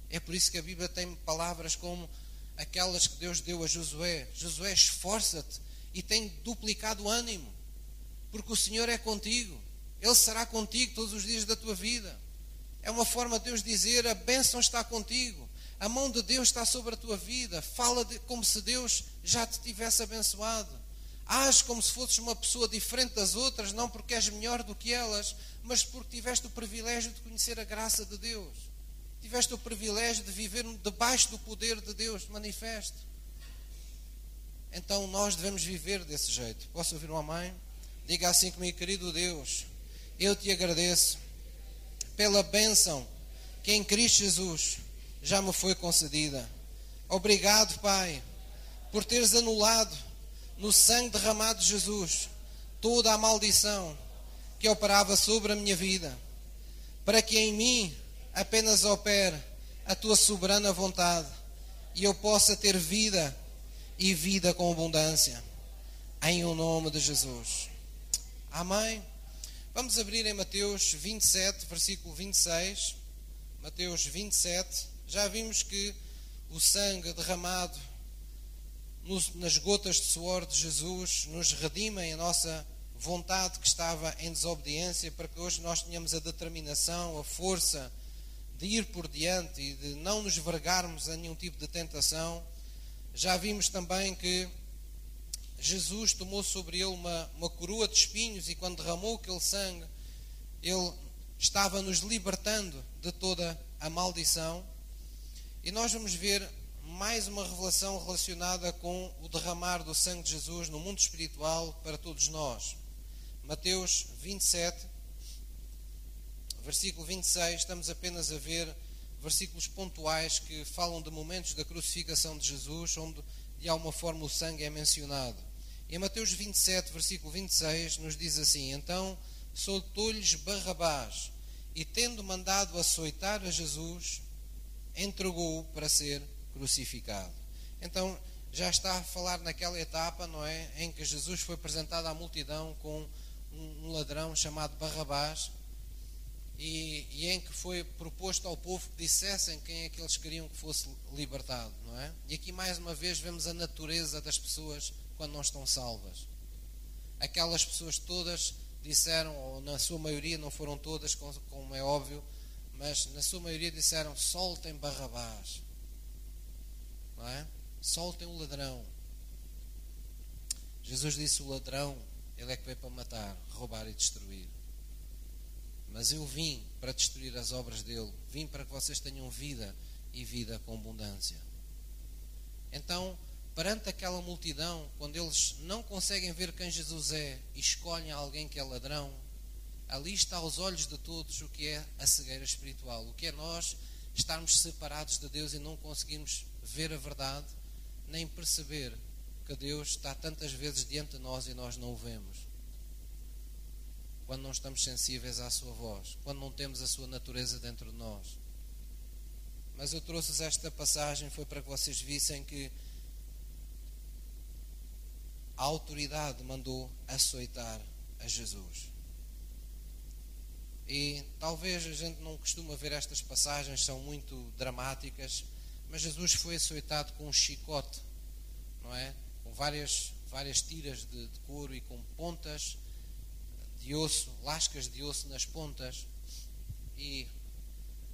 A: É por isso que a Bíblia tem palavras como aquelas que Deus deu a Josué: Josué, esforça-te e tem duplicado o ânimo, porque o Senhor é contigo, Ele será contigo todos os dias da tua vida. É uma forma de Deus dizer: a bênção está contigo, a mão de Deus está sobre a tua vida. Fala de, como se Deus já te tivesse abençoado. Age como se fosses uma pessoa diferente das outras, não porque és melhor do que elas, mas porque tiveste o privilégio de conhecer a graça de Deus. Tiveste o privilégio de viver debaixo do poder de Deus manifesto. Então nós devemos viver desse jeito. Posso ouvir uma mãe? Diga assim comigo, querido Deus, eu te agradeço pela bênção que em Cristo Jesus já me foi concedida. Obrigado, Pai, por teres anulado no sangue derramado de Jesus toda a maldição que operava sobre a minha vida, para que em mim apenas opere a tua soberana vontade e eu possa ter vida e vida com abundância. Em o nome de Jesus. Amém. Vamos abrir em Mateus 27, versículo 26. Mateus 27. Já vimos que o sangue derramado nas gotas de suor de Jesus nos redima a nossa vontade que estava em desobediência para que hoje nós tenhamos a determinação, a força de ir por diante e de não nos vergarmos a nenhum tipo de tentação. Já vimos também que Jesus tomou sobre ele uma, uma coroa de espinhos e quando derramou aquele sangue, ele estava nos libertando de toda a maldição. E nós vamos ver mais uma revelação relacionada com o derramar do sangue de Jesus no mundo espiritual para todos nós. Mateus 27, versículo 26, estamos apenas a ver versículos pontuais que falam de momentos da crucificação de Jesus, onde de alguma forma o sangue é mencionado. Em Mateus 27, versículo 26, nos diz assim: Então soltou-lhes Barrabás, e tendo mandado açoitar a Jesus, entregou-o para ser crucificado. Então já está a falar naquela etapa, não é? Em que Jesus foi apresentado à multidão com um ladrão chamado Barrabás, e, e, em que foi proposto ao povo que dissessem quem é que eles queriam que fosse libertado, não é? E aqui mais uma vez vemos a natureza das pessoas quando não estão salvas. Aquelas pessoas todas disseram, ou na sua maioria, não foram todas, como é óbvio, mas na sua maioria disseram: soltem Barrabás, não é? Soltem o ladrão. Jesus disse: o ladrão, ele é que veio para matar, roubar e destruir. Mas eu vim para destruir as obras dele, vim para que vocês tenham vida e vida com abundância. Então, perante aquela multidão, quando eles não conseguem ver quem Jesus é e escolhem alguém que é ladrão, ali está aos olhos de todos o que é a cegueira espiritual, o que é nós estarmos separados de Deus e não conseguirmos ver a verdade, nem perceber que Deus está tantas vezes diante de nós e nós não o vemos quando não estamos sensíveis à Sua voz, quando não temos a Sua natureza dentro de nós. Mas eu trouxe esta passagem foi para que vocês vissem que a autoridade mandou açoitar a Jesus. E talvez a gente não costuma ver estas passagens, são muito dramáticas, mas Jesus foi açoitado com um chicote, não é? Com várias, várias tiras de, de couro e com pontas de osso, lascas de osso nas pontas, e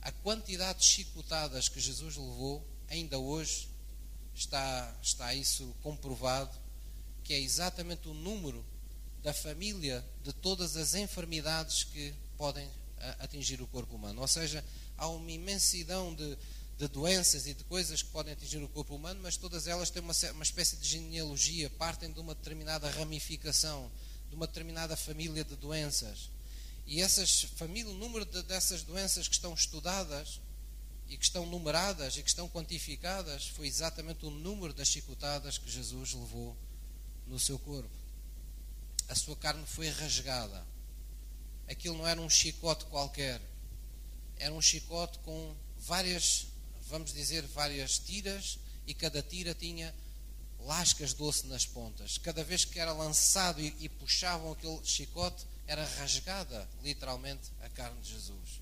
A: a quantidade de chicotadas que Jesus levou, ainda hoje está, está isso comprovado, que é exatamente o número da família de todas as enfermidades que podem atingir o corpo humano. Ou seja, há uma imensidão de, de doenças e de coisas que podem atingir o corpo humano, mas todas elas têm uma, uma espécie de genealogia, partem de uma determinada ramificação de uma determinada família de doenças. E essas famílias, o número de, dessas doenças que estão estudadas e que estão numeradas e que estão quantificadas foi exatamente o número das chicotadas que Jesus levou no seu corpo. A sua carne foi rasgada. Aquilo não era um chicote qualquer. Era um chicote com várias, vamos dizer, várias tiras e cada tira tinha lascas osso nas pontas. Cada vez que era lançado e, e puxavam aquele chicote, era rasgada literalmente a carne de Jesus.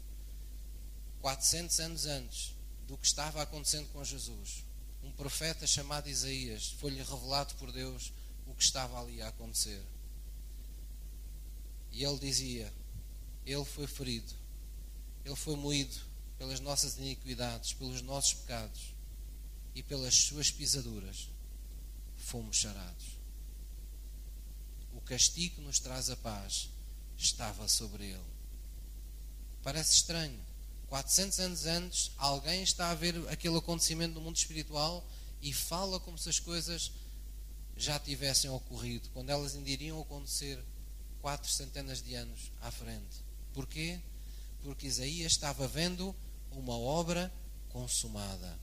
A: 400 anos antes do que estava acontecendo com Jesus, um profeta chamado Isaías foi-lhe revelado por Deus que estava ali a acontecer. E ele dizia: Ele foi ferido, ele foi moído pelas nossas iniquidades, pelos nossos pecados e pelas suas pisaduras fomos sarados. O castigo que nos traz a paz estava sobre ele. Parece estranho. 400 anos antes, alguém está a ver aquele acontecimento no mundo espiritual e fala como se as coisas já tivessem ocorrido, quando elas ainda iriam acontecer quatro centenas de anos à frente. Porquê? Porque Isaías estava vendo uma obra consumada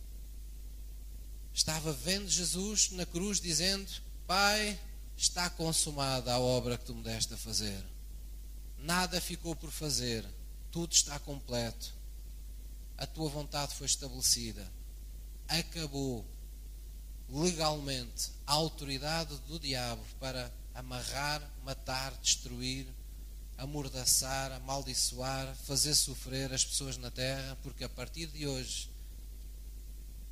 A: estava vendo Jesus na cruz dizendo: Pai, está consumada a obra que tu me deste a fazer. Nada ficou por fazer, tudo está completo. a tua vontade foi estabelecida. Acabou legalmente a autoridade do diabo para amarrar, matar, destruir, amordaçar, amaldiçoar, fazer sofrer as pessoas na terra, porque a partir de hoje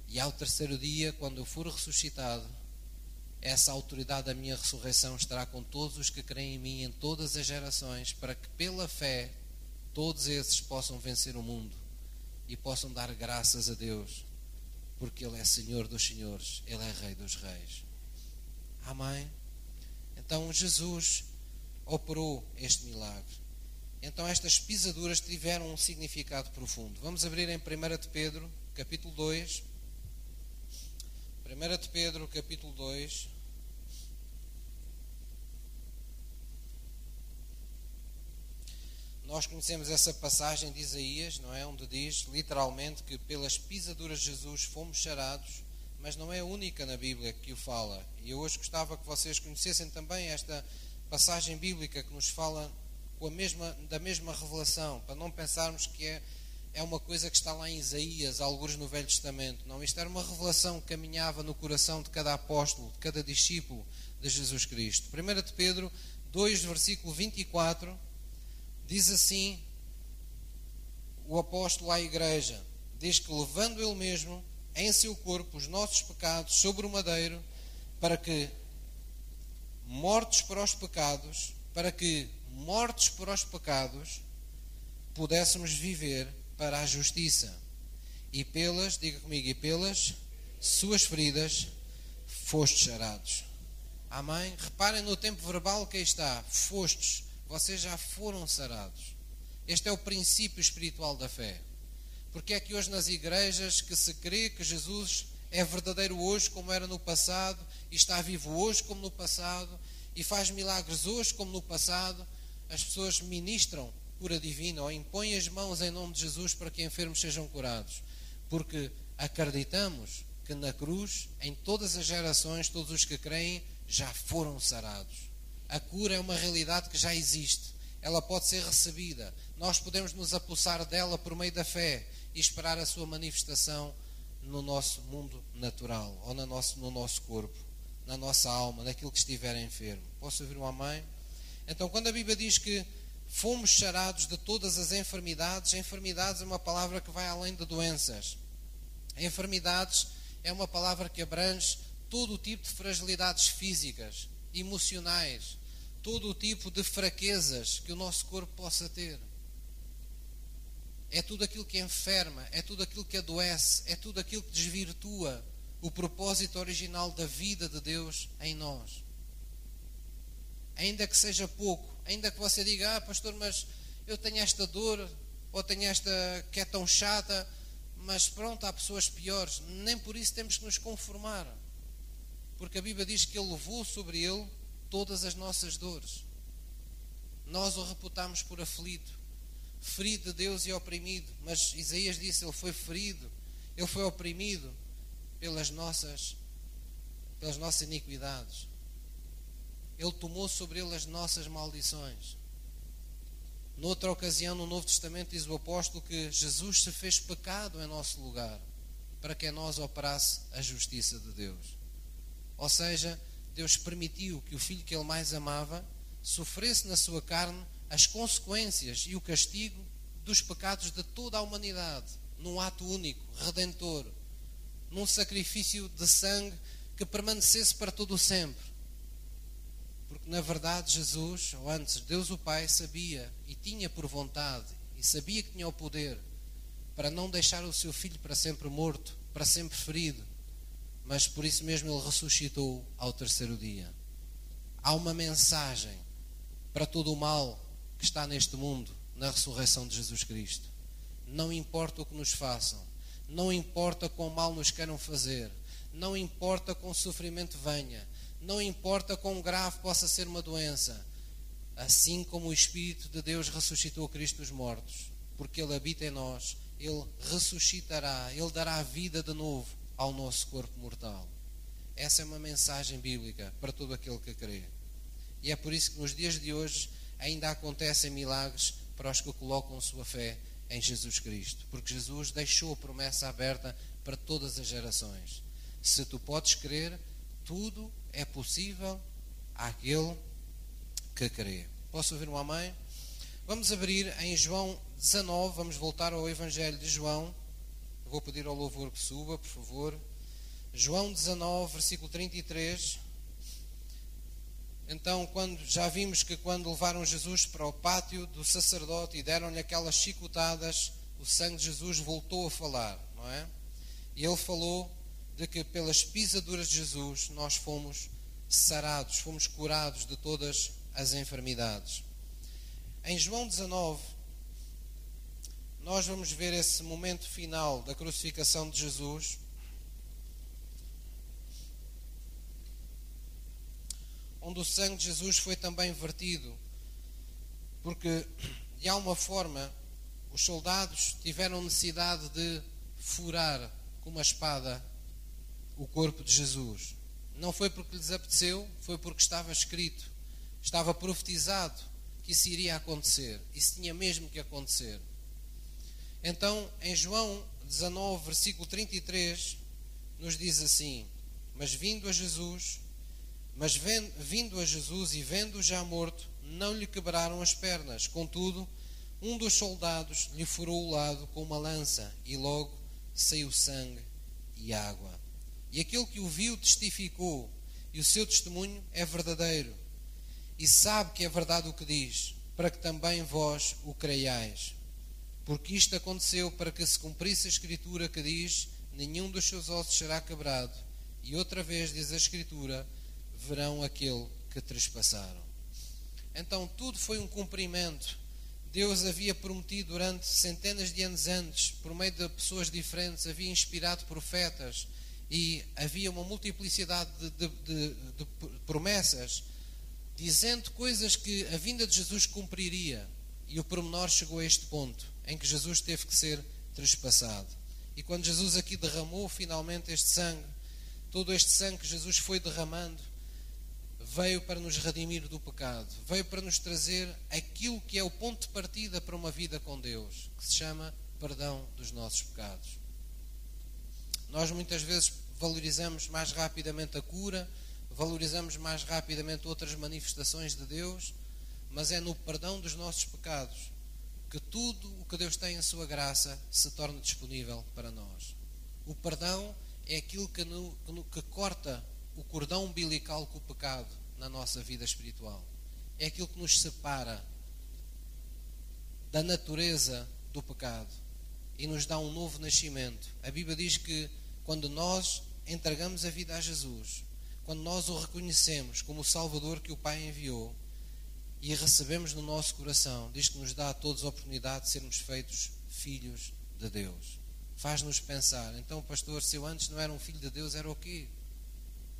A: e ao terceiro dia, quando eu for ressuscitado, essa autoridade da minha ressurreição estará com todos os que creem em mim em todas as gerações, para que pela fé todos esses possam vencer o mundo e possam dar graças a Deus, porque Ele é Senhor dos Senhores, Ele é Rei dos Reis. Amém? Então Jesus operou este milagre. Então estas pisaduras tiveram um significado profundo. Vamos abrir em 1 de Pedro, capítulo 2. 1 de Pedro, capítulo 2. Nós conhecemos essa passagem de Isaías, não é? Onde diz literalmente que pelas pisaduras de Jesus fomos sarados, mas não é a única na Bíblia que o fala. E eu hoje gostava que vocês conhecessem também esta passagem bíblica que nos fala com a mesma, da mesma revelação, para não pensarmos que é é uma coisa que está lá em Isaías, alguns no Velho Testamento. Não, isto era uma revelação que caminhava no coração de cada apóstolo, de cada discípulo de Jesus Cristo. 1 de Pedro 2, versículo 24, diz assim o apóstolo à igreja, diz que levando ele mesmo em seu corpo os nossos pecados sobre o madeiro, para que mortos para os pecados, para que mortos para os pecados pudéssemos viver para a justiça. E pelas, diga comigo, e pelas suas feridas fostes sarados. Amém? Reparem no tempo verbal que aí está. Fostes, vocês já foram sarados. Este é o princípio espiritual da fé. Porque é que hoje nas igrejas que se crê que Jesus é verdadeiro hoje como era no passado, e está vivo hoje como no passado, e faz milagres hoje como no passado, as pessoas ministram cura divina ou impõe as mãos em nome de Jesus para que enfermos sejam curados. Porque acreditamos que na cruz, em todas as gerações, todos os que creem já foram sarados. A cura é uma realidade que já existe. Ela pode ser recebida. Nós podemos nos apossar dela por meio da fé e esperar a sua manifestação no nosso mundo natural ou no nosso, no nosso corpo, na nossa alma, naquilo que estiver enfermo. Posso ouvir um amém? Então, quando a Bíblia diz que fomos sarados de todas as enfermidades. Enfermidades é uma palavra que vai além de doenças. Enfermidades é uma palavra que abrange todo o tipo de fragilidades físicas, emocionais, todo o tipo de fraquezas que o nosso corpo possa ter. É tudo aquilo que enferma, é tudo aquilo que adoece, é tudo aquilo que desvirtua o propósito original da vida de Deus em nós. Ainda que seja pouco, ainda que você diga, ah, pastor, mas eu tenho esta dor, ou tenho esta que é tão chata, mas pronto, há pessoas piores. Nem por isso temos que nos conformar. Porque a Bíblia diz que Ele levou sobre Ele todas as nossas dores. Nós o reputamos por aflito, ferido de Deus e oprimido. Mas Isaías disse: Ele foi ferido, Ele foi oprimido pelas nossas, pelas nossas iniquidades. Ele tomou sobre ele as nossas maldições. Noutra ocasião, no Novo Testamento, diz o apóstolo que Jesus se fez pecado em nosso lugar, para que em nós operasse a justiça de Deus. Ou seja, Deus permitiu que o filho que ele mais amava sofresse na sua carne as consequências e o castigo dos pecados de toda a humanidade, num ato único, redentor, num sacrifício de sangue que permanecesse para todo o sempre. Porque na verdade Jesus, ou antes Deus o Pai, sabia e tinha por vontade e sabia que tinha o poder para não deixar o seu filho para sempre morto, para sempre ferido, mas por isso mesmo ele ressuscitou ao terceiro dia. Há uma mensagem para todo o mal que está neste mundo na ressurreição de Jesus Cristo. Não importa o que nos façam, não importa quão mal nos queiram fazer, não importa quão sofrimento venha, não importa quão grave possa ser uma doença, assim como o Espírito de Deus ressuscitou Cristo dos mortos, porque Ele habita em nós, Ele ressuscitará, Ele dará vida de novo ao nosso corpo mortal. Essa é uma mensagem bíblica para todo aquele que crê. E é por isso que nos dias de hoje ainda acontecem milagres para os que colocam sua fé em Jesus Cristo, porque Jesus deixou a promessa aberta para todas as gerações. Se tu podes crer, tudo é possível àquele que crê. Posso ouvir um amém? Vamos abrir em João 19, vamos voltar ao Evangelho de João. Eu vou pedir ao louvor que suba, por favor. João 19, versículo 33. Então, quando já vimos que quando levaram Jesus para o pátio do sacerdote e deram-lhe aquelas chicotadas, o sangue de Jesus voltou a falar, não é? E ele falou de que pelas pisaduras de Jesus nós fomos sarados, fomos curados de todas as enfermidades. Em João 19, nós vamos ver esse momento final da crucificação de Jesus. Onde o sangue de Jesus foi também vertido, porque de alguma forma os soldados tiveram necessidade de furar com uma espada o corpo de Jesus. Não foi porque lhes apeteceu, foi porque estava escrito, estava profetizado que isso iria acontecer. Isso tinha mesmo que acontecer. Então, em João 19, versículo 33, nos diz assim: Mas vindo a Jesus, mas vindo a Jesus e vendo-o já morto, não lhe quebraram as pernas. Contudo, um dos soldados lhe furou o lado com uma lança, e logo saiu sangue e água. E aquele que o viu testificou, e o seu testemunho é verdadeiro. E sabe que é verdade o que diz, para que também vós o creiais. Porque isto aconteceu para que se cumprisse a Escritura que diz: Nenhum dos seus ossos será quebrado. E outra vez diz a Escritura: Verão aquele que trespassaram. Então tudo foi um cumprimento. Deus havia prometido durante centenas de anos antes, por meio de pessoas diferentes, havia inspirado profetas e havia uma multiplicidade de, de, de, de, promessas dizendo coisas que a vinda de Jesus cumpriria. E o pormenor chegou a este ponto, em que Jesus teve que ser trespassado. E quando Jesus aqui derramou finalmente este sangue, todo este sangue que Jesus foi derramando, veio para nos redimir do pecado, veio para nos trazer aquilo que é o ponto de partida para uma vida com Deus, que se chama perdão dos nossos pecados. Nós muitas vezes valorizamos mais rapidamente a cura, valorizamos mais rapidamente outras manifestações de Deus, mas é no perdão dos nossos pecados que tudo o que Deus tem em Sua graça se torna disponível para nós. O perdão é aquilo que, no, que corta o cordão umbilical com o pecado na nossa vida espiritual. É aquilo que nos separa da natureza do pecado e nos dá um novo nascimento. A Bíblia diz que quando nós entregamos a vida a Jesus, quando nós o reconhecemos como o Salvador que o Pai enviou e recebemos no nosso coração, diz que nos dá a todos a oportunidade de sermos feitos filhos de Deus. Faz-nos pensar, então, pastor, se eu antes não era um filho de Deus, era o quê?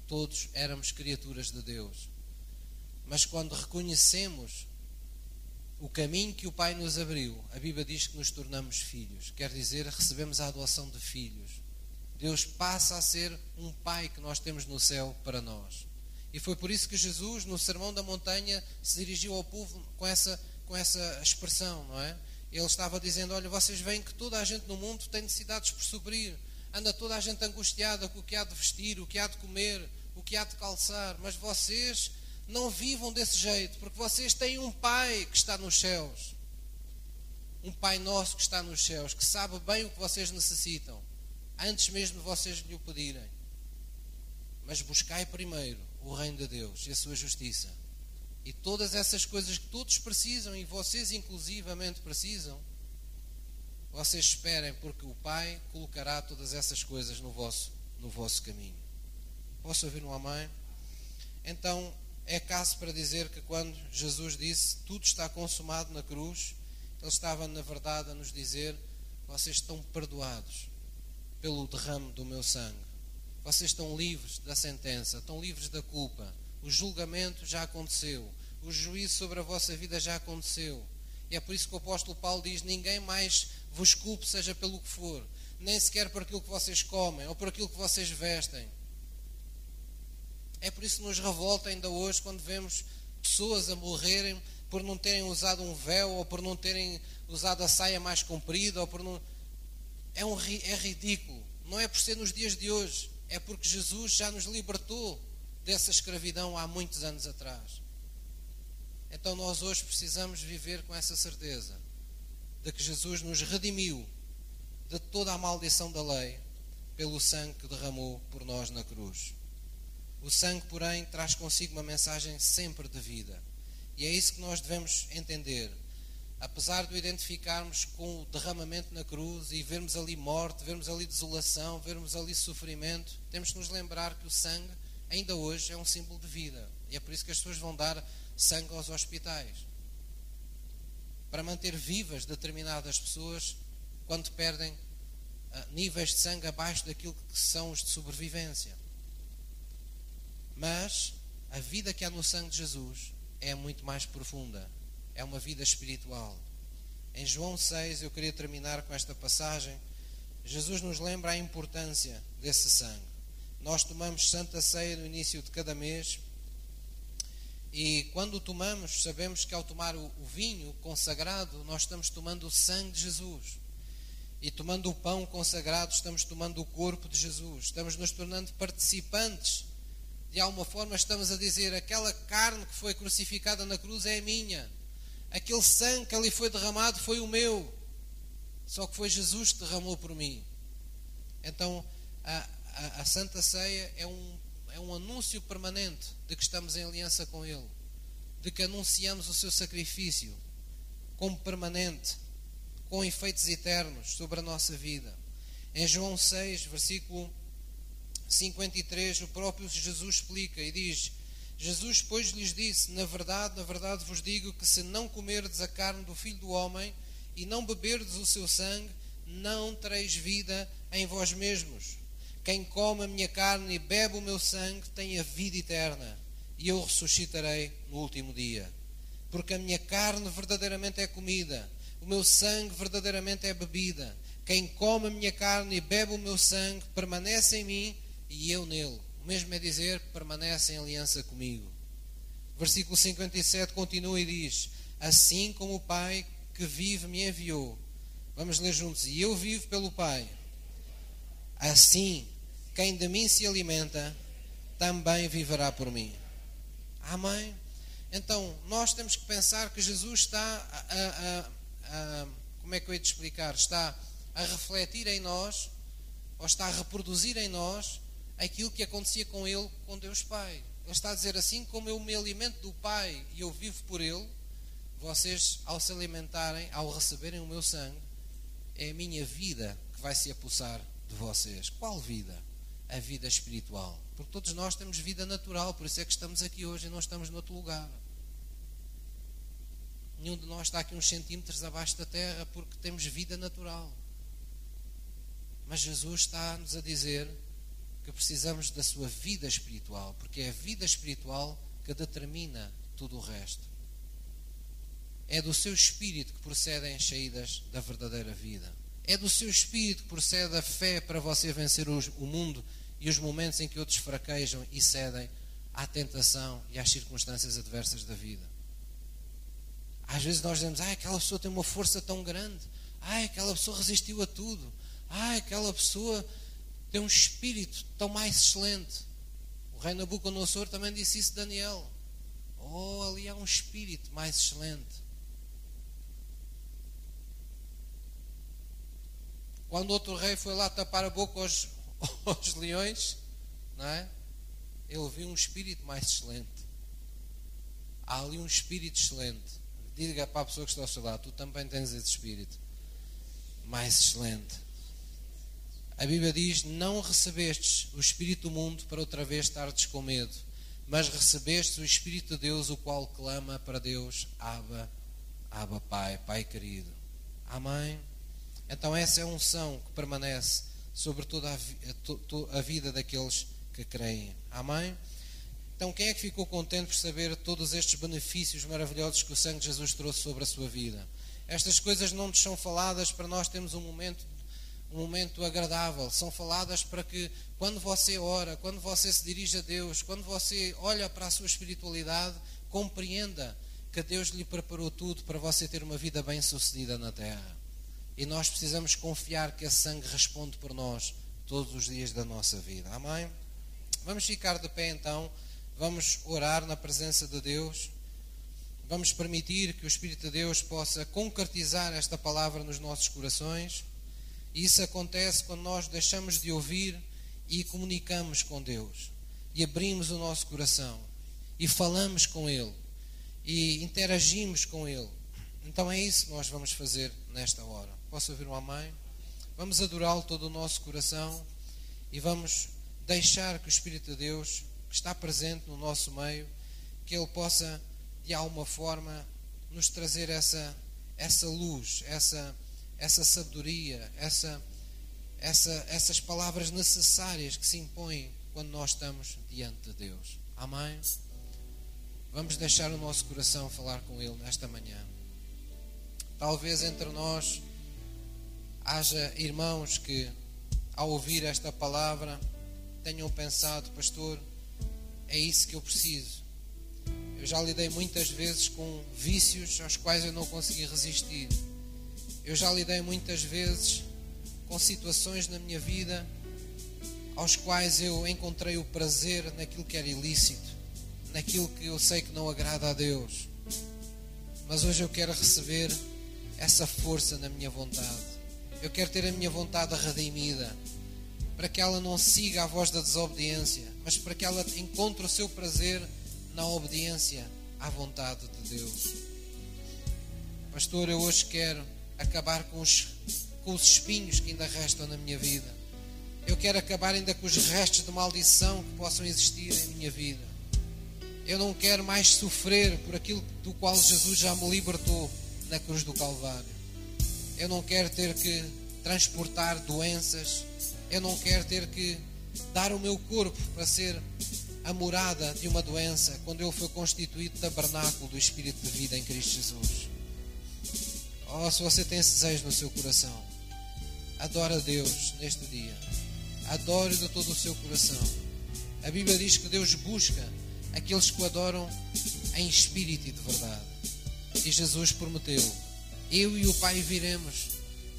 A: Todos éramos criaturas de Deus. Mas quando reconhecemos o caminho que o Pai nos abriu, a Bíblia diz que nos tornamos filhos. Quer dizer, recebemos a adoção de filhos. Deus passa a ser um Pai que nós temos no céu para nós. E foi por isso que Jesus, no Sermão da Montanha, se dirigiu ao povo com essa, com essa expressão, não é? Ele estava dizendo: Olha, vocês veem que toda a gente no mundo tem necessidades por suprir, anda toda a gente angustiada com o que há de vestir, o que há de comer, o que há de calçar, mas vocês não vivam desse jeito, porque vocês têm um Pai que está nos céus. Um Pai nosso que está nos céus, que sabe bem o que vocês necessitam, antes mesmo de vocês lhe o pedirem. Mas buscai primeiro o reino de Deus e a sua justiça. E todas essas coisas que todos precisam, e vocês inclusivamente precisam, vocês esperem, porque o Pai colocará todas essas coisas no vosso, no vosso caminho. Posso ouvir um amém? Então, é caso para dizer que quando Jesus disse tudo está consumado na cruz, ele estava na verdade a nos dizer: vocês estão perdoados pelo derrame do meu sangue. Vocês estão livres da sentença, estão livres da culpa. O julgamento já aconteceu. O juízo sobre a vossa vida já aconteceu. E é por isso que o apóstolo Paulo diz: ninguém mais vos culpe, seja pelo que for, nem sequer por aquilo que vocês comem ou por aquilo que vocês vestem é por isso que nos revolta ainda hoje quando vemos pessoas a morrerem por não terem usado um véu, ou por não terem usado a saia mais comprida, ou por não. É, um, é ridículo. Não é por ser nos dias de hoje, é porque Jesus já nos libertou dessa escravidão há muitos anos atrás. Então nós hoje precisamos viver com essa certeza de que Jesus nos redimiu de toda a maldição da lei pelo sangue que derramou por nós na cruz. O sangue, porém, traz consigo uma mensagem sempre de vida. E é isso que nós devemos entender. Apesar de o identificarmos com o derramamento na cruz e vermos ali morte, vermos ali desolação, vermos ali sofrimento, temos que nos lembrar que o sangue, ainda hoje, é um símbolo de vida. E é por isso que as pessoas vão dar sangue aos hospitais para manter vivas determinadas pessoas quando perdem ah, níveis de sangue abaixo daquilo que são os de sobrevivência. Mas a vida que há no sangue de Jesus é muito mais profunda. É uma vida espiritual. Em João 6, eu queria terminar com esta passagem. Jesus nos lembra a importância desse sangue. Nós tomamos Santa Ceia no início de cada mês e quando tomamos, sabemos que ao tomar o vinho consagrado, nós estamos tomando o sangue de Jesus. E tomando o pão consagrado, estamos tomando o corpo de Jesus. Estamos nos tornando participantes. De alguma forma, estamos a dizer: aquela carne que foi crucificada na cruz é minha. Aquele sangue que ali foi derramado foi o meu. Só que foi Jesus que derramou por mim. Então, a, a, a Santa Ceia é um, é um anúncio permanente de que estamos em aliança com Ele, de que anunciamos o seu sacrifício como permanente com efeitos eternos sobre a nossa vida. Em João 6, versículo 53, o próprio Jesus explica e diz: Jesus, pois, lhes disse: Na verdade, na verdade vos digo que se não comerdes a carne do filho do homem e não beberdes o seu sangue, não tereis vida em vós mesmos. Quem come a minha carne e bebe o meu sangue tem a vida eterna, e eu ressuscitarei no último dia. Porque a minha carne verdadeiramente é comida o meu sangue verdadeiramente é bebida. Quem come a minha carne e bebe o meu sangue permanece em mim e eu nele. Mesmo é dizer, permanece em aliança comigo. Versículo 57 continua e diz: Assim como o Pai que vive me enviou. Vamos ler juntos. E eu vivo pelo Pai. Assim, quem de mim se alimenta, também viverá por mim. Amém? Então, nós temos que pensar que Jesus está a, a, como é que eu ia te explicar? Está a refletir em nós, ou está a reproduzir em nós, aquilo que acontecia com ele, com Deus Pai. Ele está a dizer assim: como eu me alimento do Pai e eu vivo por Ele, vocês, ao se alimentarem, ao receberem o meu sangue, é a minha vida que vai se apossar de vocês. Qual vida? A vida espiritual. Porque todos nós temos vida natural, por isso é que estamos aqui hoje e não estamos noutro lugar. Nenhum de nós está aqui uns centímetros abaixo da terra porque temos vida natural. Mas Jesus está-nos a dizer que precisamos da sua vida espiritual, porque é a vida espiritual que determina tudo o resto. É do seu espírito que procedem as saídas da verdadeira vida. É do seu espírito que procede a fé para você vencer o mundo e os momentos em que outros fraquejam e cedem à tentação e às circunstâncias adversas da vida. Às vezes nós dizemos, ah, aquela pessoa tem uma força tão grande, ah, aquela pessoa resistiu a tudo, ah, aquela pessoa tem um espírito tão mais excelente. O rei Nabucodonosor também disse isso a Daniel. Oh, ali há um espírito mais excelente. Quando outro rei foi lá tapar a boca aos, aos leões, não é? Ele viu um espírito mais excelente. Há ali um espírito excelente. Diga para a pessoa que está ao seu lado: tu também tens esse espírito mais excelente. A Bíblia diz: Não recebestes o espírito do mundo para outra vez estardes com medo, mas recebestes o espírito de Deus, o qual clama para Deus: Abba, Abba, Pai, Pai querido. Amém? Então, essa é a unção que permanece sobre toda a, a vida daqueles que creem. Amém? Então, quem é que ficou contente por saber todos estes benefícios maravilhosos que o sangue de Jesus trouxe sobre a sua vida? Estas coisas não nos são faladas para nós termos um momento, um momento agradável. São faladas para que, quando você ora, quando você se dirige a Deus, quando você olha para a sua espiritualidade, compreenda que Deus lhe preparou tudo para você ter uma vida bem-sucedida na terra. E nós precisamos confiar que esse sangue responde por nós todos os dias da nossa vida. Amém? Vamos ficar de pé então, vamos orar na presença de Deus. Vamos permitir que o Espírito de Deus possa concretizar esta palavra nos nossos corações. Isso acontece quando nós deixamos de ouvir e comunicamos com Deus. E abrimos o nosso coração. E falamos com Ele. E interagimos com Ele. Então é isso que nós vamos fazer nesta hora. Posso ouvir um amém? Vamos adorá-lo todo o nosso coração e vamos deixar que o Espírito de Deus, que está presente no nosso meio, que Ele possa, de alguma forma, nos trazer essa, essa luz, essa, essa sabedoria, essa, essa, essas palavras necessárias que se impõem quando nós estamos diante de Deus. Amém? Vamos deixar o nosso coração falar com Ele nesta manhã. Talvez entre nós haja irmãos que, ao ouvir esta palavra, tenham pensado, pastor, é isso que eu preciso. Eu já lidei muitas vezes com vícios aos quais eu não consegui resistir. Eu já lidei muitas vezes com situações na minha vida aos quais eu encontrei o prazer naquilo que era ilícito, naquilo que eu sei que não agrada a Deus. Mas hoje eu quero receber essa força na minha vontade. Eu quero ter a minha vontade redimida, para que ela não siga a voz da desobediência, mas para que ela encontre o seu prazer na obediência à vontade de Deus. Pastor, eu hoje quero acabar com os, com os espinhos que ainda restam na minha vida. Eu quero acabar ainda com os restos de maldição que possam existir em minha vida. Eu não quero mais sofrer por aquilo do qual Jesus já me libertou na cruz do Calvário. Eu não quero ter que transportar doenças. Eu não quero ter que dar o meu corpo para ser a morada de uma doença quando eu fui constituído tabernáculo do Espírito de vida em Cristo Jesus. Oh, se você tem esse desejo no seu coração, adora a Deus neste dia. Adore de todo o seu coração. A Bíblia diz que Deus busca aqueles que o adoram em espírito e de verdade. E Jesus prometeu eu e o Pai viremos,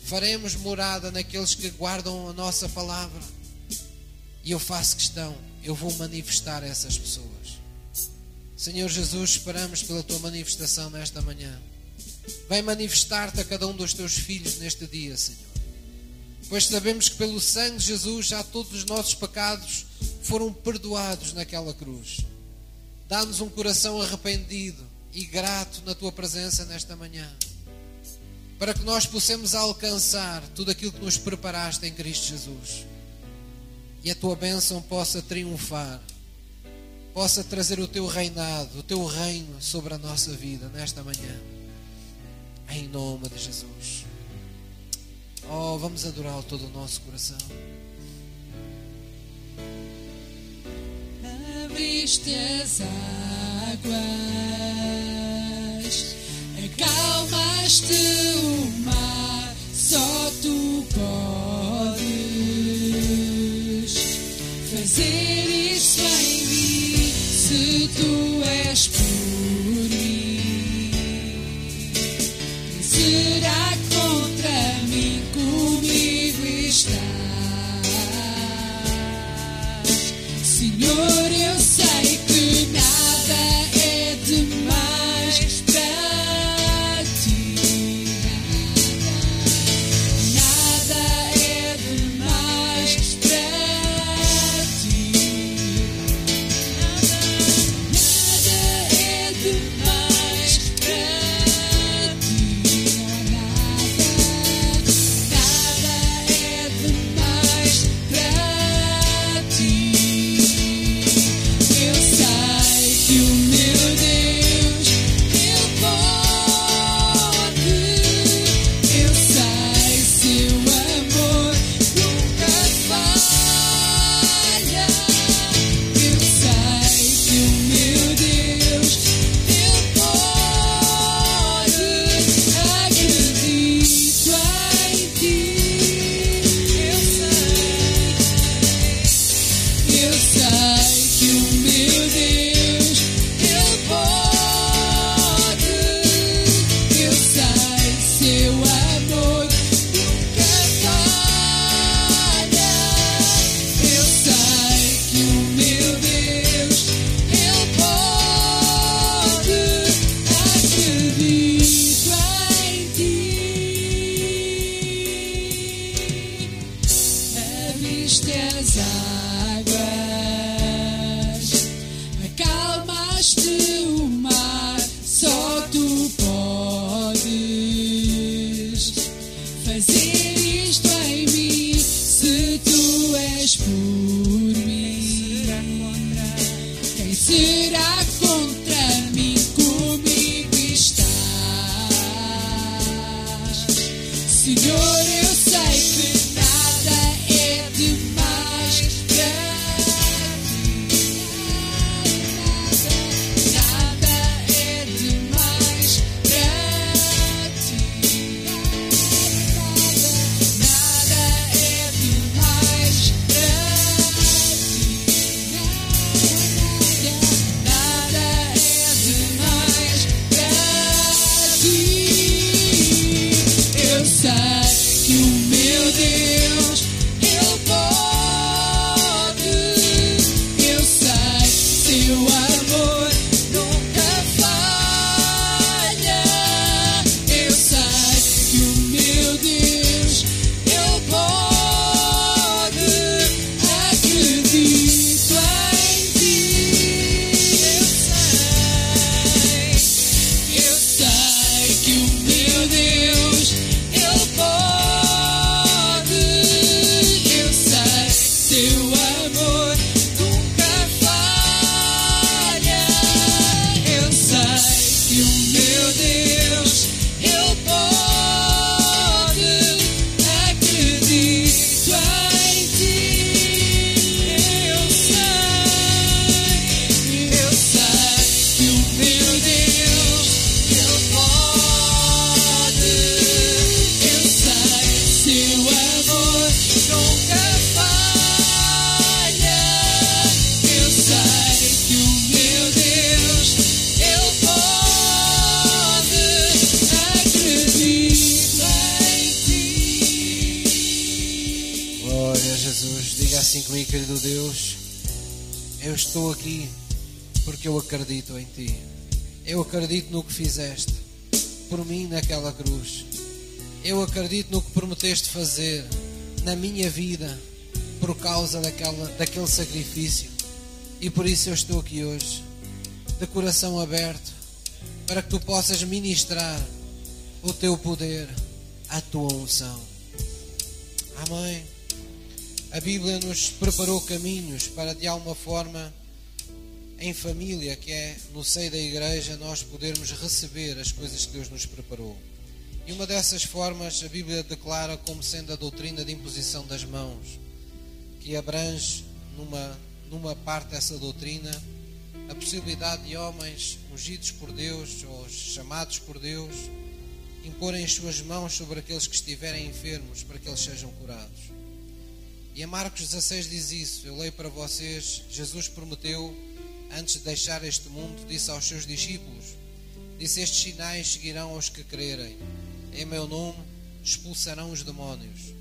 A: faremos morada naqueles que guardam a nossa palavra. E eu faço questão, eu vou manifestar essas pessoas. Senhor Jesus, esperamos pela tua manifestação nesta manhã. Vem manifestar-te a cada um dos teus filhos neste dia, Senhor. Pois sabemos que pelo sangue de Jesus já todos os nossos pecados foram perdoados naquela cruz. Dá-nos um coração arrependido e grato na tua presença nesta manhã para que nós possamos alcançar tudo aquilo que nos preparaste em Cristo Jesus e a tua bênção possa triunfar, possa trazer o teu reinado, o teu reino sobre a nossa vida nesta manhã, em nome de Jesus. Oh, vamos adorar todo o nosso coração.
B: Abriste as águas acalmaste o mar, só tu podes fazer isso em mim, se tu és Quem
A: prometeste fazer na minha vida por causa daquela, daquele sacrifício. E por isso eu estou aqui hoje, de coração aberto, para que tu possas ministrar o teu poder, a tua unção. Amém. A Bíblia nos preparou caminhos para, de alguma forma, em família, que é no seio da igreja, nós podermos receber as coisas que Deus nos preparou. E uma dessas formas, a Bíblia declara como sendo a doutrina de imposição das mãos, que abrange numa, numa parte dessa doutrina a possibilidade de homens ungidos por Deus ou chamados por Deus imporem as suas mãos sobre aqueles que estiverem enfermos para que eles sejam curados. E em Marcos 16 diz isso. Eu leio para vocês. Jesus prometeu, antes de deixar este mundo, disse aos seus discípulos: Disse: Estes sinais seguirão aos que crerem. Em meu nome expulsarão os demónios.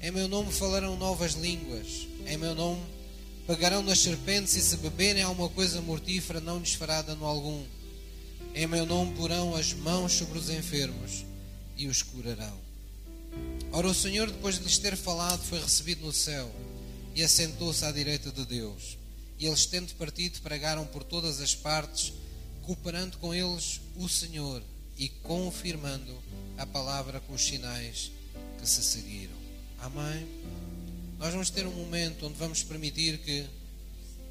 A: Em meu nome falarão novas línguas. Em meu nome pegarão nas serpentes e se beberem alguma coisa mortífera não lhes fará dano algum. Em meu nome porão as mãos sobre os enfermos e os curarão. Ora, o Senhor, depois de lhes ter falado, foi recebido no céu e assentou-se à direita de Deus. E eles, tendo partido, pregaram por todas as partes, cooperando com eles o Senhor e confirmando a palavra com os sinais que se seguiram. Amém? Nós vamos ter um momento onde vamos permitir que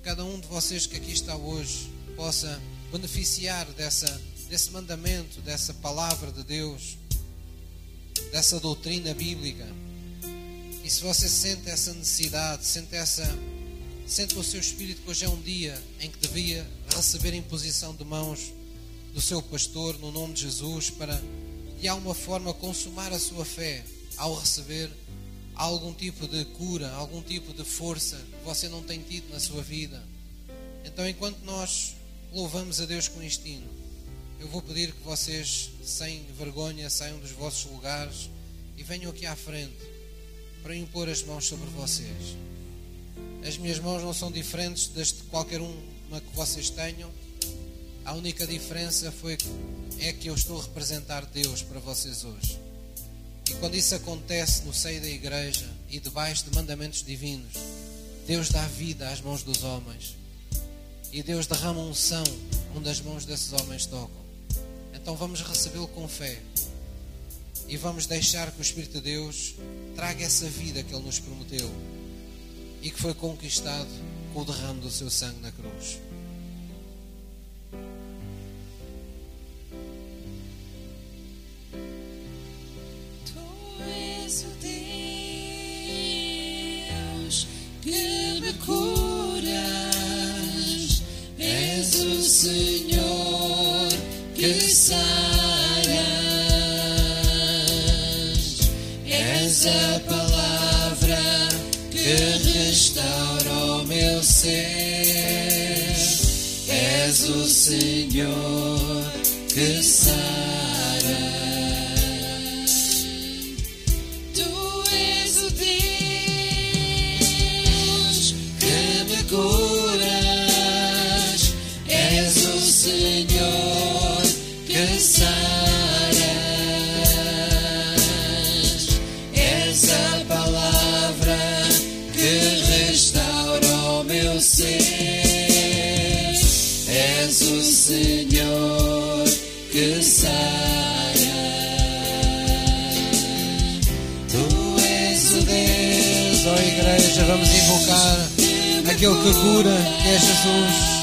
A: cada um de vocês que aqui está hoje possa beneficiar dessa, desse mandamento, dessa palavra de Deus, dessa doutrina bíblica. E se você sente essa necessidade, sente essa sente no seu espírito que hoje é um dia em que devia receber imposição de mãos do seu pastor no nome de Jesus para de alguma forma consumar a sua fé ao receber algum tipo de cura, algum tipo de força que você não tem tido na sua vida. Então, enquanto nós louvamos a Deus com isto hino, eu vou pedir que vocês, sem vergonha, saiam dos vossos lugares e venham aqui à frente para impor as mãos sobre vocês. As minhas mãos não são diferentes das de qualquer uma que vocês tenham. A única diferença foi é que eu estou a representar Deus para vocês hoje. E quando isso acontece no seio da igreja e debaixo de mandamentos divinos, Deus dá vida às mãos dos homens e Deus derrama unção onde as mãos desses homens tocam. Então vamos recebê-lo com fé e vamos deixar que o Espírito de Deus traga essa vida que Ele nos prometeu e que foi conquistado com o derrame do seu sangue na cruz.
B: És o Deus que me curas, és o Senhor que saras, és a palavra que restaura o meu ser, és o Senhor que
A: aquele que cura, que é Jesus.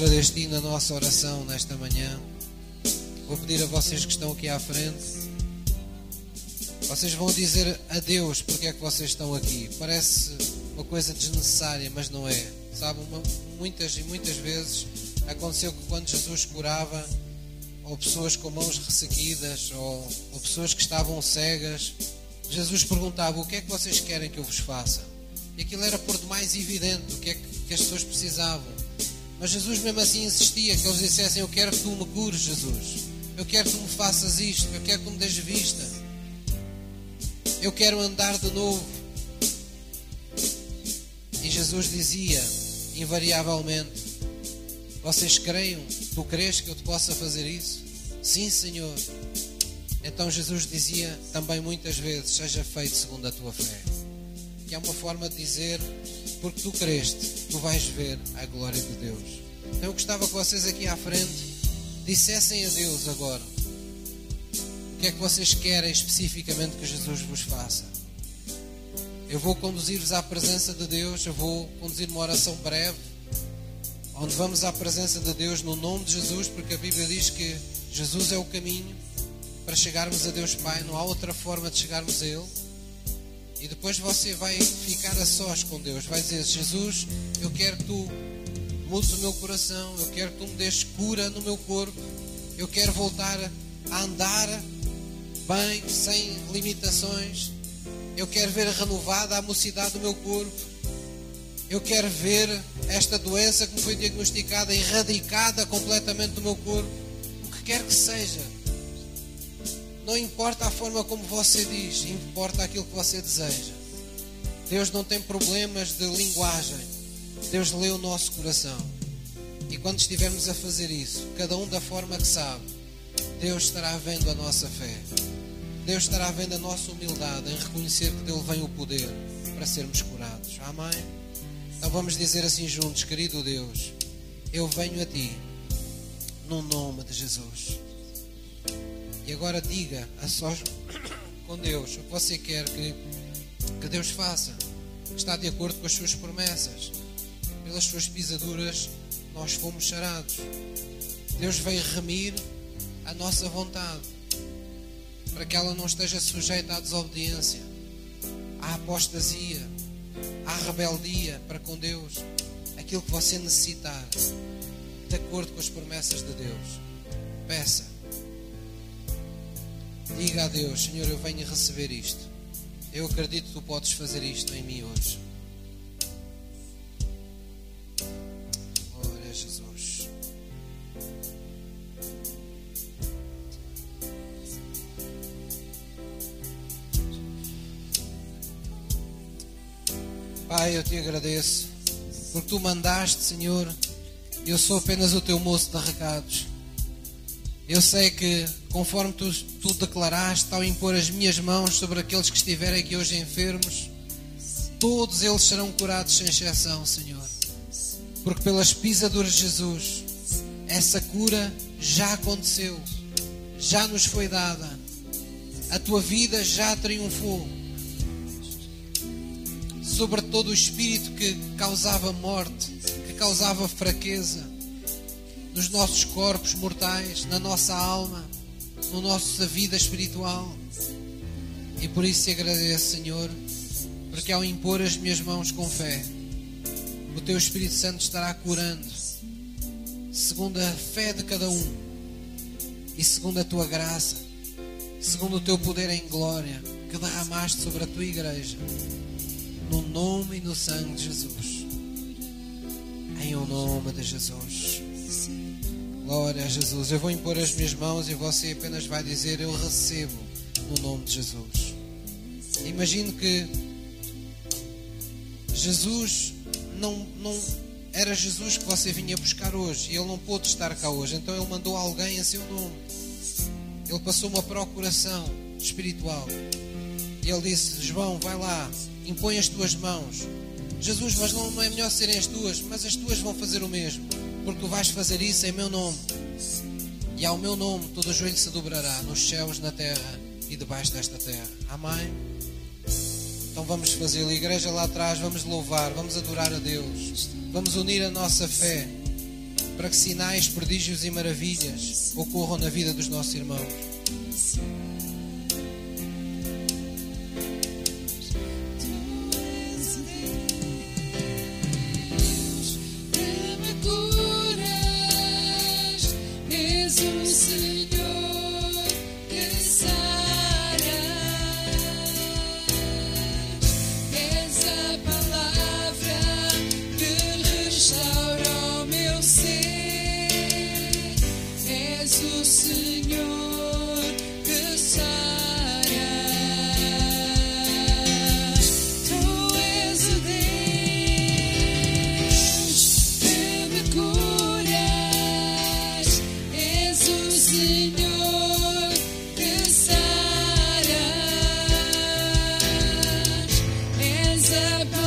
A: Deste hino a nossa oração nesta manhã. Vou pedir a vocês que estão aqui à frente. Vocês vão dizer a Deus porque é que vocês estão aqui. Parece uma coisa desnecessária, mas não é. Sabe, uma- muitas e muitas vezes aconteceu que quando Jesus curava, ou pessoas com mãos ressequidas, ou, ou pessoas que estavam cegas, Jesus perguntava: O que é que vocês querem que eu vos faça? E aquilo era por demais evidente o que é que, que as pessoas precisavam. Mas Jesus mesmo assim insistia que eles dissessem: Eu quero que tu me cures, Jesus. Eu quero que tu me faças isto. Eu quero que tu me des vista. Eu quero andar de novo. E Jesus dizia, invariavelmente: Vocês creiam? Tu crês que eu te possa fazer isso? Sim, Senhor. Então Jesus dizia também muitas vezes: Seja feito segundo a tua fé. Que é uma forma de dizer: Porque tu creste, tu vais ver a glória de Deus. Então eu gostava que vocês aqui à frente dissessem a Deus agora o que é que vocês querem especificamente que Jesus vos faça. Eu vou conduzir-vos à presença de Deus, eu vou conduzir uma oração breve, onde vamos à presença de Deus no nome de Jesus, porque a Bíblia diz que Jesus é o caminho para chegarmos a Deus Pai, não há outra forma de chegarmos a Ele. E depois você vai ficar a sós com Deus, vai dizer: Jesus, eu quero que tu mudes o meu coração, eu quero que tu me des cura no meu corpo, eu quero voltar a andar bem, sem limitações. Eu quero ver renovada a mocidade do meu corpo. Eu quero ver esta doença que me foi diagnosticada erradicada completamente do meu corpo. O que quer que seja. Não importa a forma como você diz, importa aquilo que você deseja. Deus não tem problemas de linguagem. Deus lê o nosso coração. E quando estivermos a fazer isso, cada um da forma que sabe, Deus estará vendo a nossa fé. Deus estará vendo a nossa humildade em reconhecer que dele vem o poder para sermos curados. Amém? Então vamos dizer assim juntos, querido Deus, eu venho a ti no nome de Jesus. E agora diga a sós com Deus o que você quer que, que Deus faça, que está de acordo com as suas promessas. Pelas suas pisaduras nós fomos sarados. Deus veio remir a nossa vontade para que ela não esteja sujeita à desobediência, à apostasia, à rebeldia para com Deus, aquilo que você necessitar, de acordo com as promessas de Deus. Peça. Diga a Deus, Senhor, eu venho receber isto. Eu acredito que tu podes fazer isto em mim hoje. Glória a Jesus. Pai, eu te agradeço porque tu mandaste, Senhor. Eu sou apenas o teu moço de recados. Eu sei que, conforme tu, tu declaraste, ao impor as minhas mãos sobre aqueles que estiverem aqui hoje enfermos, todos eles serão curados sem exceção, Senhor. Porque pelas pisaduras de Jesus, essa cura já aconteceu, já nos foi dada. A tua vida já triunfou sobre todo o espírito que causava morte, que causava fraqueza nos nossos corpos mortais, na nossa alma, na nossa vida espiritual. E por isso te agradeço, Senhor, porque ao impor as minhas mãos com fé, o teu Espírito Santo estará curando, segundo a fé de cada um e segundo a tua graça, segundo o teu poder em glória que derramaste sobre a tua igreja, no nome e no sangue de Jesus. Em o nome de Jesus. Glória a Jesus. Eu vou impor as minhas mãos e você apenas vai dizer: Eu recebo no nome de Jesus. Imagino que Jesus não, não era Jesus que você vinha buscar hoje e ele não pôde estar cá hoje, então ele mandou alguém a seu nome. Ele passou uma procuração espiritual. E ele disse: João, vai lá, impõe as tuas mãos. Jesus, mas não, não é melhor serem as tuas, mas as tuas vão fazer o mesmo, porque vais fazer isso em meu nome. E ao meu nome todo joelho se dobrará nos céus, na terra e debaixo desta terra. Amém? Então vamos fazê-lo. Igreja lá atrás, vamos louvar, vamos adorar a Deus. Vamos unir a nossa fé para que sinais, prodígios e maravilhas ocorram na vida dos nossos irmãos.
B: És a